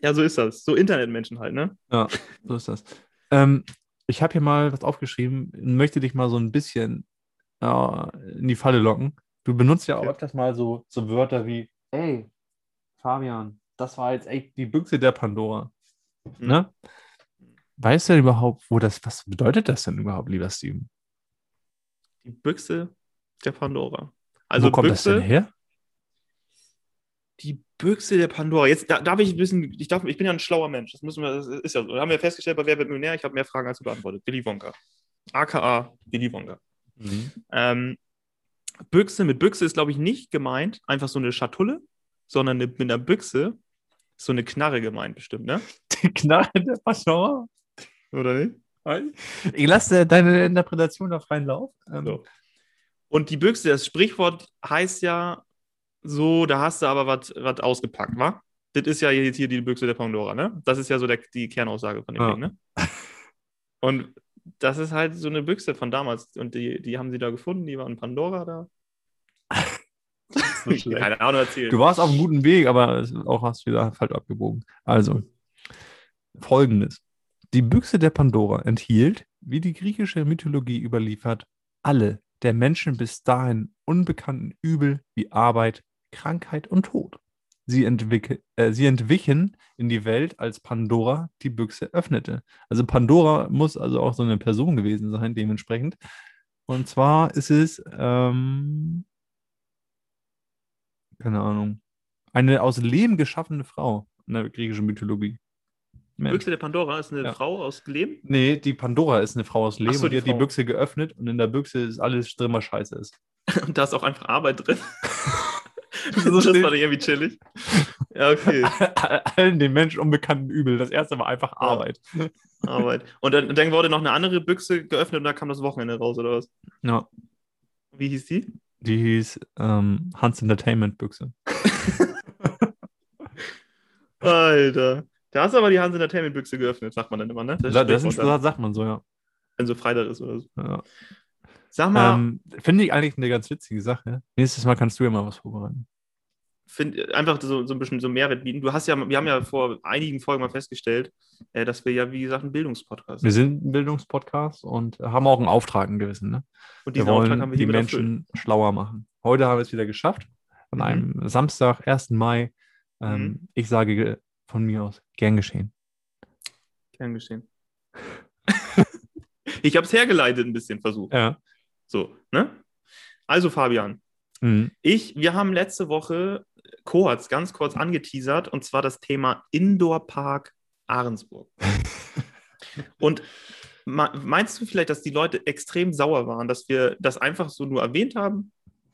Ja, so ist das. So Internetmenschen halt, ne? Ja, so ist das. Ähm, ich habe hier mal was aufgeschrieben und möchte dich mal so ein bisschen äh, in die Falle locken. Du benutzt ja auch öfters mal so, so Wörter wie, ey, Fabian, das war jetzt echt die Büchse der Pandora. Mhm. Ne? Weißt du denn überhaupt, wo das, was bedeutet das denn überhaupt, lieber Steven? Die Büchse der Pandora. Also wo kommt Büchse, das denn her? Die Büchse der Pandora. Jetzt da, darf ich ein bisschen, ich, darf, ich bin ja ein schlauer Mensch. Das müssen wir, das ist ja so. Haben wir festgestellt bei Wer wird Millionär? Ich habe mehr Fragen als du beantwortet. Willy Wonka. AKA Willy Wonka. Ähm, Büchse, mit Büchse ist, glaube ich, nicht gemeint einfach so eine Schatulle, sondern eine, mit einer Büchse ist so eine Knarre gemeint, bestimmt, ne? Die Knarre der Pandora? Oder nicht? Ich lasse deine Interpretation auf freien Lauf. Ähm, So. Und die Büchse, das Sprichwort heißt ja so, da hast du aber was ausgepackt, wa? Das ist ja jetzt hier die Büchse der Pandora, ne? Das ist ja so der, die Kernaussage von dem Ja. Ding, ne? Und das ist halt so eine Büchse von damals. Und die, die haben sie da gefunden, die war in Pandora da. [LAUGHS] so. Keine Ahnung erzählt. Du warst auf einem guten Weg, aber auch hast wieder falsch abgebogen. Also, folgendes. Die Büchse der Pandora enthielt, wie die griechische Mythologie überliefert, alle der Menschen bis dahin unbekannten Übel wie Arbeit, Krankheit und Tod. Sie, äh, sie entwichen in die Welt, als Pandora die Büchse öffnete. Also Pandora muss also auch so eine Person gewesen sein, dementsprechend. Und zwar ist es, ähm, keine Ahnung, eine aus Lehm geschaffene Frau in der griechischen Mythologie. Die Mensch. Büchse der Pandora ist eine Ja. Frau aus Lehm. Nee, die Pandora ist eine Frau aus Lehm so, und die die hat die Frau. Büchse geöffnet und in der Büchse ist alles drin, was scheiße ist. [LAUGHS] Und da ist auch einfach Arbeit drin. So [LAUGHS] das ich irgendwie chillig. Ja, okay. [LAUGHS] Allen den Menschen unbekannten Übel. Das erste war einfach Arbeit. Arbeit. Und dann, dann wurde noch eine andere Büchse geöffnet und da kam das Wochenende raus, oder was? Ja, Wie hieß die? die hieß ähm, Hans Entertainment Büchse. Alter. Da hast du aber die Hans Entertainment Büchse geöffnet, sagt man dann immer, ne? Das, das, ist, das sagt man so, ja. wenn so Freitag ist oder so. ja. Sag mal, Ähm, Finde ich eigentlich eine ganz witzige Sache. Nächstes Mal kannst du ja mal was vorbereiten. find, einfach so, so ein bisschen so Mehrwert bieten. Du hast ja, wir haben ja vor einigen Folgen mal festgestellt, äh, dass wir ja, wie gesagt, ein Bildungspodcast Wir sind. sind ein Bildungspodcast und haben auch einen Auftrag, einen gewissen. Ne? Und Wir diesen Auftrag wollen haben wir die hiermit erfüllt. Menschen schlauer machen. Heute haben wir es wieder geschafft. An Mhm. einem Samstag, 1. Mai. Ähm, Mhm. Ich sage ge- von mir aus, gern geschehen. Gern geschehen. [LAUGHS] ich habe es hergeleitet ein bisschen versucht. Ja. So, ne? Also, Fabian, Mhm. Ich, wir haben letzte Woche kurz, ganz kurz angeteasert, und zwar das Thema Indoor Park Ahrensburg. [LAUGHS] und meinst du vielleicht, dass die Leute extrem sauer waren, dass wir das einfach so nur erwähnt haben?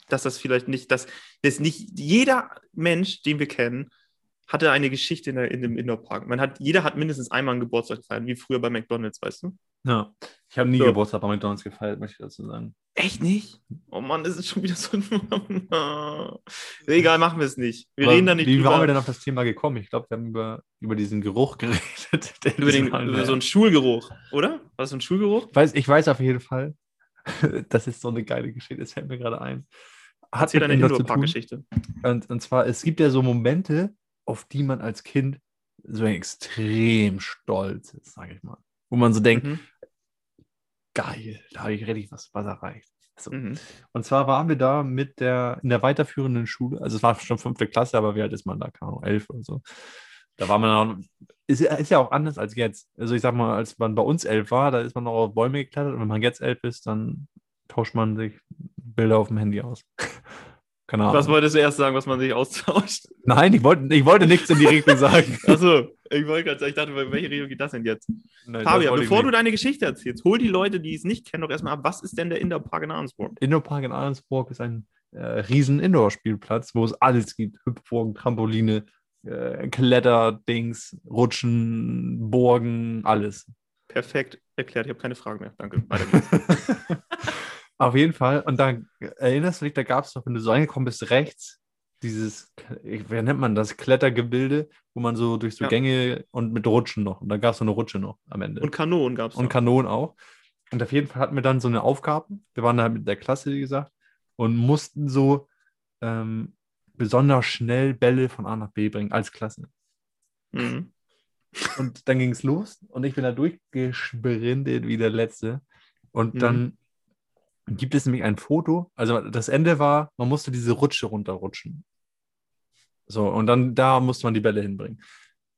Dass das vielleicht nicht, dass das nicht jeder Mensch, den wir kennen, hatte eine Geschichte in, der, in dem Indoor Park. Man hat, jeder hat mindestens einmal einen Geburtstag gefeiert, wie früher bei McDonalds, weißt du? Ja. Ich habe nie So. Geburtstag bei McDonalds gefeiert, möchte ich dazu sagen. Echt nicht? Oh Mann, das ist schon wieder so. [LAUGHS] Egal, machen wir es nicht. Wir Aber reden da nicht Wie drüber. waren wir denn auf das Thema gekommen? Ich glaube, wir haben über, über diesen Geruch [LAUGHS] geredet. Über, den, über so einen Schulgeruch, oder? War das so ein Schulgeruch? weiß, ich weiß auf jeden Fall, [LAUGHS] das ist so eine geile Geschichte, das fällt mir gerade ein. Hat mit deine Indoor-Park-Geschichte. Und, und zwar, es gibt ja so Momente, auf die man als Kind so extrem stolz ist, sage ich mal. Wo man so denkt, Mhm. geil, da habe ich richtig was, was erreicht. So. Mhm. Und zwar waren wir da mit der, in der weiterführenden Schule, also es war schon fünfte Klasse, aber wie alt ist man da? Keine Ahnung, elf oder so. Da war man auch, ist, ja- ist ja auch anders als jetzt. Also ich sag mal, als man bei uns elf war, da ist man noch auf Bäume geklettert und wenn man jetzt elf ist, dann tauscht man sich Bilder auf dem Handy aus. Keine Ahnung. Was wolltest du erst sagen, was man sich austauscht? Nein, ich wollte, ich wollte nichts in die Richtung sagen. [LAUGHS] Achso, ich wollte gerade sagen, ich dachte, in welche Richtung geht das denn jetzt? Nein, Fabian, bevor du deine Geschichte erzählst, hol die Leute, die es nicht kennen, doch erstmal ab. Was ist denn der Indoor-Park in Ahrensburg? Indoor-Park in Ahrensburg ist ein äh, riesen Indoor-Spielplatz, wo es alles gibt. Hüpfburgen, Trampoline, äh, Kletterdings, Rutschen, Burgen, alles. Perfekt erklärt. Ich habe keine Fragen mehr. Danke. Weiter geht's. [LAUGHS] Auf jeden Fall. Und dann erinnerst du dich, da gab es noch, wenn du so reingekommen bist, rechts dieses, wie nennt man das, Klettergebilde, wo man so durch so Ja. Gänge und mit Rutschen noch. Und da gab es so eine Rutsche noch am Ende. Und Kanonen gab es. und Kanonen auch. Und auf jeden Fall hatten wir dann so eine Aufgabe. Wir waren da mit der Klasse, wie gesagt, und mussten so ähm, besonders schnell Bälle von A nach B bringen als Klasse. Mhm. Und dann ging es los und ich bin da durchgesprintet wie der Letzte. Und Mhm. dann gibt es nämlich ein Foto. Also das Ende war, man musste diese Rutsche runterrutschen. So, und dann da musste man die Bälle hinbringen.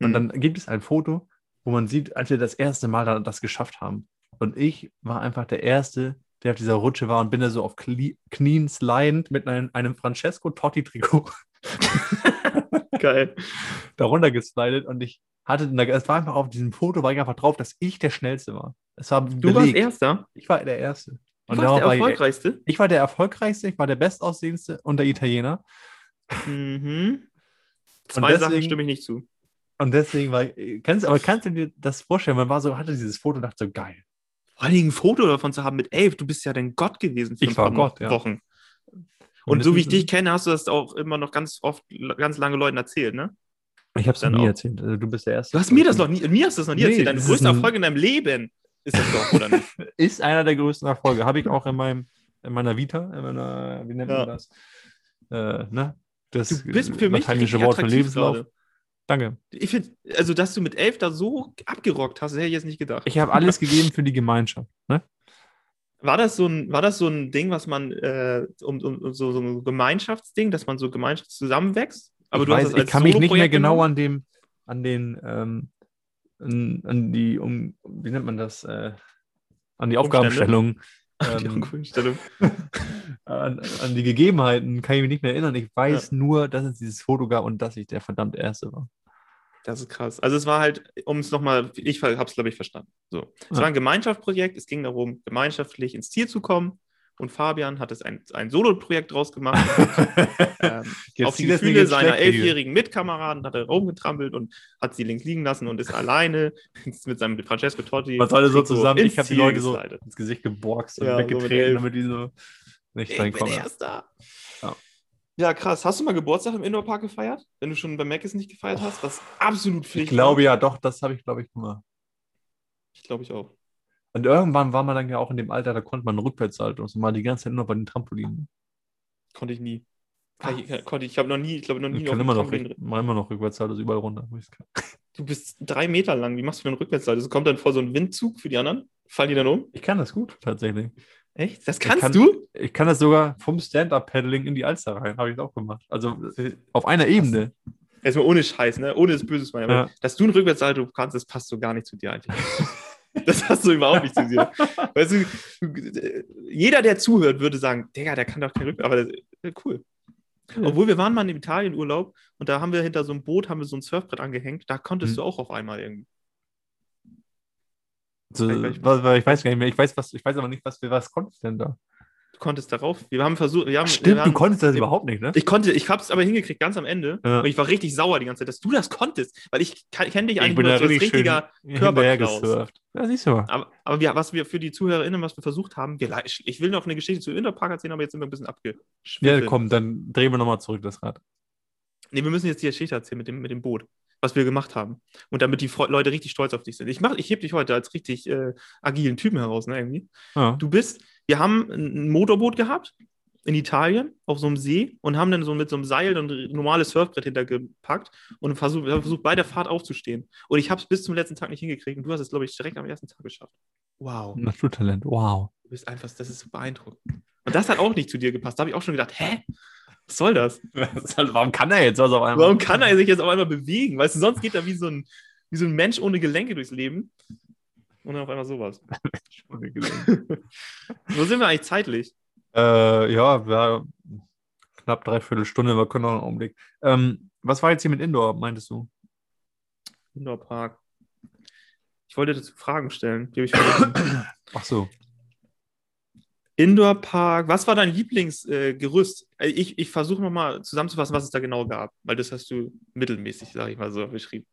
Und Mhm. dann gibt es ein Foto, wo man sieht, als wir das erste Mal da, das geschafft haben. Und ich war einfach der Erste, der auf dieser Rutsche war und bin da so auf Kli Knien slidend mit einem, einem Francesco Totti-Trikot [LAUGHS] Geil. darunter geslidet und ich hatte, es war einfach auf diesem Foto, war ich einfach drauf, dass ich der Schnellste war. Es war Du warst Erster. Ich war der Erste. Du Und warst darauf der war ich, Erfolgreichste. ich war der Erfolgreichste, ich war der Bestaussehendste und der Italiener. Mhm. Zwei Sachen deswegen- stimme ich nicht zu. Und deswegen war ich, kannst, aber kannst du dir das vorstellen? Man war so, hatte dieses Foto und dachte so, geil. Vor Dingen ein Foto davon zu haben mit elf. Du bist ja dein Gott gewesen für Ich ein war paar Gott, ja. Wochen. Und Und so wie ich dich kenne, hast du das auch immer noch ganz oft, ganz lange Leuten erzählt, ne? Ich habe es Dann nie auch. erzählt. Also, du bist der Erste. Du hast mir das noch nie, mir hast du das noch nie Nee, erzählt. Dein das ist größter ein- Erfolg in deinem Leben ist das doch, oder nicht? [LAUGHS] Ist einer der größten Erfolge. Habe ich auch in, meinem, in meiner Vita, in meiner, wie nennt Ja. man das? Äh, ne? Das Du bist für mich lateinische Wort für Lebenslauf. gerade. Danke. Ich finde, also, dass du mit elf da so abgerockt hast, hätte ich jetzt nicht gedacht. Ich habe alles gegeben für die Gemeinschaft. Ne? War das so ein, war das so ein Ding, was man, äh, um, um, so, so ein Gemeinschaftsding, dass man so Gemeinschaft zusammenwächst? Aber ich, du hast weiß, das als ich kann mich nicht mehr genau an dem, an den, ähm, an, an die, um, wie nennt man das, äh, an die? Aufgabenstellung, [LAUGHS] Die ähm, Ankunftsstellung. [LAUGHS] an, an die Gegebenheiten kann ich mich nicht mehr erinnern. Ich weiß nur, dass es dieses Foto gab und dass ich der verdammt Erste war. Das ist krass. Also es war halt, um es nochmal, ich habe es, glaube ich, verstanden. So. Es Ja. war ein Gemeinschaftsprojekt, es ging darum, gemeinschaftlich ins Ziel zu kommen. Und Fabian hat es ein, ein Solo-Projekt draus gemacht. [LAUGHS] ähm, [LAUGHS] auf die Gefühle seiner elfjährigen Mitkameraden hat er rumgetrampelt und hat sie links liegen lassen und ist alleine [LAUGHS] mit seinem Francesco Totti. Was alle so zusammen, ich habe die Leute so geslidet. ins Gesicht geboxt und Ja, so mit weggetreten, elf. damit die so nicht Ich bin reinkommen. Ja. Ja, krass. Hast du mal Geburtstag im Indoor-Park gefeiert? Wenn du schon bei Macis nicht gefeiert hast, was absolut Ich Pflicht glaube war? ja, doch, das habe ich, glaube ich, gemacht. Ich glaube ich auch. Und irgendwann war man dann ja auch in dem Alter, da konnte man Rückwärtssalto und so mal die ganze Zeit nur bei den Trampolinen. Konnte ich nie. Kann ich, konnte ich, ich habe noch nie, ich glaube noch nie Ich kann immer noch, mach immer noch Rückwärtssalto überall runter. wo ich's kann. [LAUGHS] Du bist drei Meter lang. Wie machst du denn Rückwärtssalto? Das kommt dann vor so ein Windzug für die anderen? Fallen die dann um? Ich kann das gut, tatsächlich. Echt? Das kannst kann- du? Ich kann das sogar vom Stand-Up-Paddling in die Alster rein, habe ich auch gemacht. Also auf einer Ebene. Erstmal ohne Scheiß, ne? Ohne das Böses. Aber Ja. Dass du ein Rückwärtssalto kannst, das passt so gar nicht zu dir eigentlich. [LAUGHS] [LAUGHS] das passt so überhaupt nicht zu dir. Weißt du, du, jeder, der zuhört, würde sagen, Digga, der kann doch kein Rückwärts. Aber das, cool. Ja. Obwohl wir waren mal in Italien Urlaub und da haben wir hinter so einem Boot haben wir so ein Surfbrett angehängt. Da konntest Mhm. du auch auf einmal irgendwie. So, Ich- was, was, ich weiß gar nicht mehr. Ich weiß, was, ich weiß aber nicht, was, was konntest du denn da? Du konntest darauf. Wir haben versucht, wir haben, wir Stimmt, du haben, konntest das wir- überhaupt nicht, ne? Ich konnte, ich habe es aber hingekriegt, ganz am Ende. Ja. Und ich war richtig sauer die ganze Zeit, dass du das konntest. Weil ich kenne dich eigentlich bin nur als richtiger gesurft. Ja, siehst du mal. Aber, aber wir, was wir für die ZuhörerInnen, was wir versucht haben, wir, ich will noch eine Geschichte zu Interpark erzählen, aber jetzt sind wir ein bisschen Ja, abgeschwiffen. komm, dann drehen wir nochmal zurück das Rad. Nee, wir müssen jetzt die Geschichte erzählen mit dem, mit dem Boot, was wir gemacht haben. Und damit die Fre Leute richtig stolz auf dich sind. Ich, mach- ich heb dich heute als richtig äh, agilen Typen heraus, ne, irgendwie. Ja. Du bist, wir haben ein Motorboot gehabt in Italien auf so einem See und haben dann so mit so einem Seil und ein normales Surfbrett hintergepackt und versucht, versucht, bei der Fahrt aufzustehen. Und ich habe es bis zum letzten Tag nicht hingekriegt und du hast es, glaube ich, direkt am ersten Tag geschafft. Wow. Naturtalent, wow. Du bist einfach, das ist so beeindruckend. Und das hat auch nicht zu dir gepasst. Da habe ich auch schon gedacht, hä? Was soll das? [LAUGHS] Warum kann er jetzt was auf einmal? Warum kann er sich jetzt auf einmal bewegen? Weißt du, sonst geht er wie so ein, wie so ein Mensch ohne Gelenke durchs Leben. Und dann auf einmal sowas. [LAUGHS] [LAUGHS] Wo sind wir eigentlich zeitlich? Äh, ja, wir, knapp dreiviertel Stunde, wir können noch einen Augenblick. Ähm, was war jetzt hier mit Indoor, meintest du? Indoor-Park. Ich wollte dazu Fragen stellen. Die habe ich. [COUGHS] Ach so. Indoor-Park. Was war dein Lieblingsgerüst? Äh, ich ich versuche nochmal zusammenzufassen, was es da genau gab, weil das hast du mittelmäßig, sage ich mal so, beschrieben.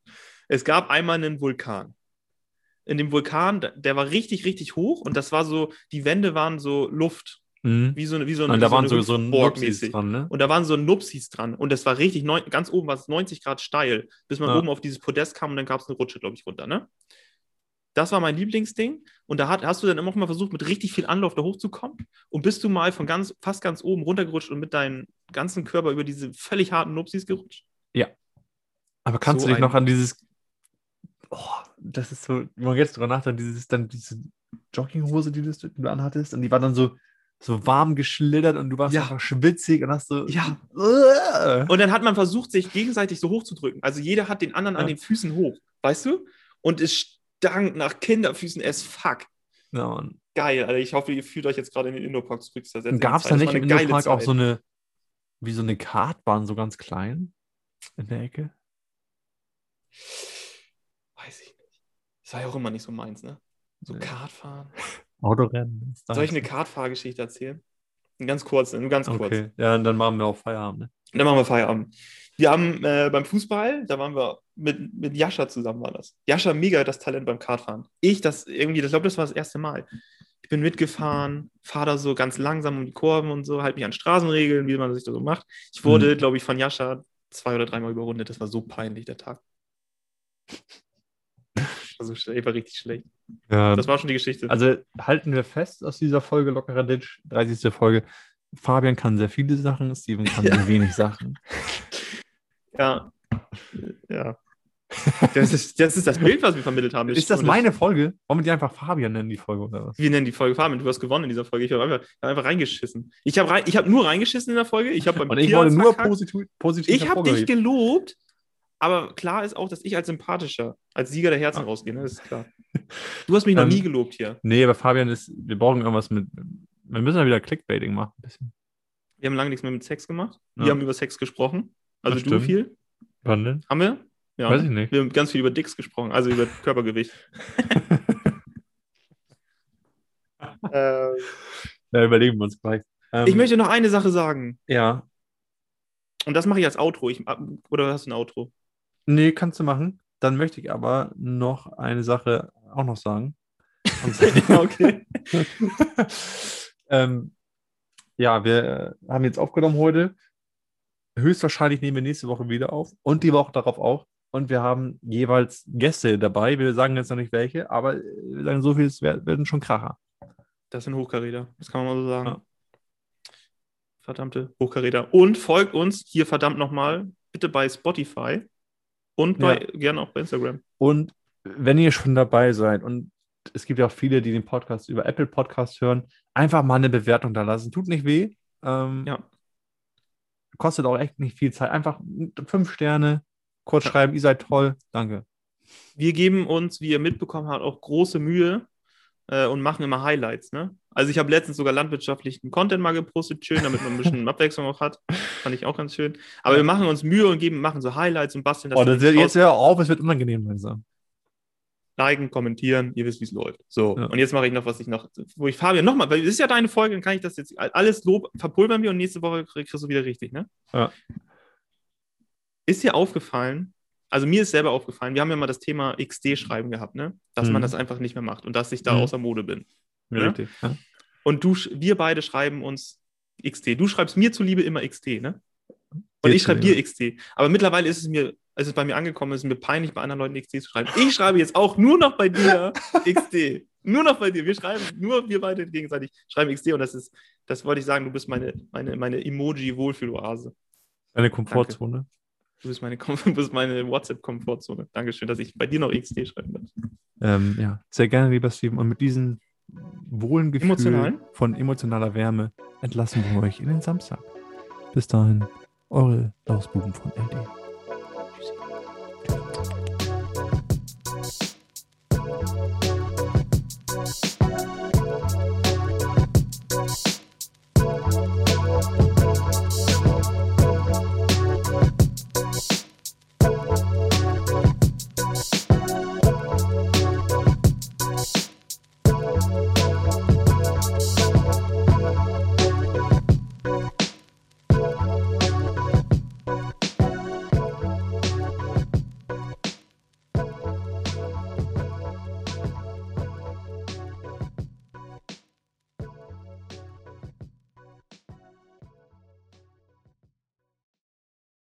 Es gab einmal einen Vulkan. In dem Vulkan, der- war richtig, richtig hoch und das war so, die Wände waren so Luft, Mhm. wie so eine, wie so eine, Und da waren eine so, so Nupsis dran, ne? Und da waren so Nupsis dran. Und das war richtig, neun, ganz oben war es 90 Grad steil, bis man Ja. oben auf dieses Podest kam und dann gab es eine Rutsche, glaube ich, runter. Ne? Das war mein Lieblingsding. Und da hat, hast du dann immer mal versucht, mit richtig viel Anlauf da hochzukommen. Und bist du mal von ganz, fast ganz oben runtergerutscht und mit deinem ganzen Körper über diese völlig harten Nupsis gerutscht? Aber kannst So du dich noch an dieses. Oh, das ist so, wenn man jetzt drüber nachdenkt, dieses, dann diese Jogginghose, die du, anhattest, und die war dann so, so warm geschlittert und du warst Ja. einfach schwitzig und hast so. Ja. Und dann hat man versucht, sich gegenseitig so hochzudrücken. Also jeder hat den anderen an Ja. den Füßen hoch. Weißt du? Und es stank nach Kinderfüßen as fuck. Ja, Mann. Geil, Alter. Ich hoffe, ihr fühlt euch jetzt gerade in den Indoor-Park zurückversetzt. Gab es da nicht im Indopark auch so eine, wie so eine Kartbahn, so ganz klein in der Ecke? Weiß ich nicht. Das war ja auch immer nicht so meins, ne? So Nee. Kartfahren. [LAUGHS] Autorennen. Soll ich eine Kartfahrgeschichte erzählen? Ganz kurz, nur ganz kurz. Okay, ja, dann machen wir auch Feierabend. Ne? Und dann machen wir Feierabend. Wir haben äh, beim Fußball, da waren wir mit, mit Jascha zusammen, war das. Jascha, mega das Talent beim Kartfahren. Ich, das irgendwie, ich glaube, das war das erste Mal. Ich bin mitgefahren, fahre da so ganz langsam um die Kurven und so, halt mich an Straßenregeln, wie man sich da so macht. Ich wurde, Mhm. glaube ich, von Jascha zwei oder dreimal überrundet. Das war so peinlich, der Tag. Also, ich war richtig schlecht. Ja, Das war schon die Geschichte. Also halten wir fest aus dieser Folge Lockerer Ditch, 30. Folge. Fabian kann sehr viele Sachen, Steven kann Ja. sehr wenig Sachen. Ja. Ja. Das ist, das ist das Bild, was wir vermittelt haben. Ist das meine Folge? Wollen wir die einfach Fabian nennen, die Folge oder was? Wir nennen die Folge Fabian. Du hast gewonnen in dieser Folge. Ich habe einfach, hab einfach reingeschissen. Ich habe rein, ich hab nur reingeschissen in der Folge. Ich habe beim Und ich wollte nur verkackt. positiv, positiv Ich habe dich gelobt, aber klar ist auch, dass ich als sympathischer, als Sieger der Herzen Ah. rausgehe. Ne? Das ist klar. [LAUGHS] Du hast mich noch Ähm, nie gelobt hier. Nee, aber Fabian ist, wir brauchen irgendwas mit, wir müssen ja wieder Clickbaiting machen. Ein bisschen. Wir haben lange nichts mehr mit Sex gemacht. Ja. Wir haben über Sex gesprochen. Also du stimmt. viel. Wann denn? Haben wir? Ja. Weiß ich nicht. Wir haben ganz viel über Dicks gesprochen, also über Körpergewicht. [LAUGHS] äh, Ja, überlegen wir uns gleich. Ähm, ich möchte noch eine Sache sagen. Ja. Und das mache ich als Outro. Ich, oder hast du ein Outro? Nee, kannst du machen. Dann möchte ich aber noch eine Sache auch noch sagen. [LAUGHS] Okay. [LAUGHS] ähm, ja, wir äh, haben jetzt aufgenommen heute. Höchstwahrscheinlich nehmen wir nächste Woche wieder auf und die Woche darauf auch. Und wir haben jeweils Gäste dabei. Wir sagen jetzt noch nicht welche, aber äh, wir sagen so viel, es wer- werden schon Kracher. Das sind Hochkaräter. Das kann man mal so sagen. Ja. Verdammte Hochkaräter. Und folgt uns hier verdammt nochmal bitte bei Spotify und bei, gerne auch bei Instagram. Und wenn ihr schon dabei seid und es gibt ja auch viele, die den Podcast über Apple Podcast hören, einfach mal eine Bewertung da lassen. Tut nicht weh. Ähm, Ja. Kostet auch echt nicht viel Zeit. Einfach fünf Sterne, kurz Ja. schreiben, ihr seid toll. Danke. Wir geben uns, wie ihr mitbekommen habt, auch große Mühe äh, und machen immer Highlights. Ne? Also ich habe letztens sogar landwirtschaftlichen Content mal gepostet, schön, damit man ein bisschen [LAUGHS] Abwechslung auch hat. Fand ich auch ganz schön. Aber wir machen uns Mühe und geben, machen so Highlights und basteln Oh, das dann wird, jetzt hör auf, es wird unangenehm langsam. liken, kommentieren, ihr wisst, wie es läuft. So, Ja. und jetzt mache ich noch, was ich noch, wo ich Fabian nochmal, weil es ist ja deine Folge, dann kann ich das jetzt alles Lob verpulvern wir und nächste Woche kriegst du wieder richtig, ne? Ja. Ist dir aufgefallen, also mir ist selber aufgefallen, wir haben ja mal das Thema XD-Schreiben gehabt, ne? Dass Mhm. man das einfach nicht mehr macht und dass ich da Mhm. außer Mode bin. Ja, Ja? Richtig. Ja. Und du, wir beide schreiben uns XD. Du schreibst mir zuliebe immer XD, ne? Und ich schreibe dir XD. Aber mittlerweile ist es mir, als es bei mir angekommen ist, mir peinlich, bei anderen Leuten XD zu schreiben. Ich schreibe jetzt auch nur noch bei dir XD. Nur noch bei dir. Wir schreiben, nur wir beide gegenseitig schreiben XD und das ist, das wollte ich sagen, du bist meine, meine, meine Emoji-Wohlfühl-Oase. Deine Komfortzone. Du bist meine, Kom- [LAUGHS] du bist meine WhatsApp-Komfortzone. Dankeschön, dass ich bei dir noch XD schreiben darf. Ähm, ja, sehr gerne, lieber Steven. Und mit diesem wohlen Gefühl Emotionalen? von emotionaler Wärme entlassen wir euch in den Samstag. Bis dahin, eure Lausbuben von LD.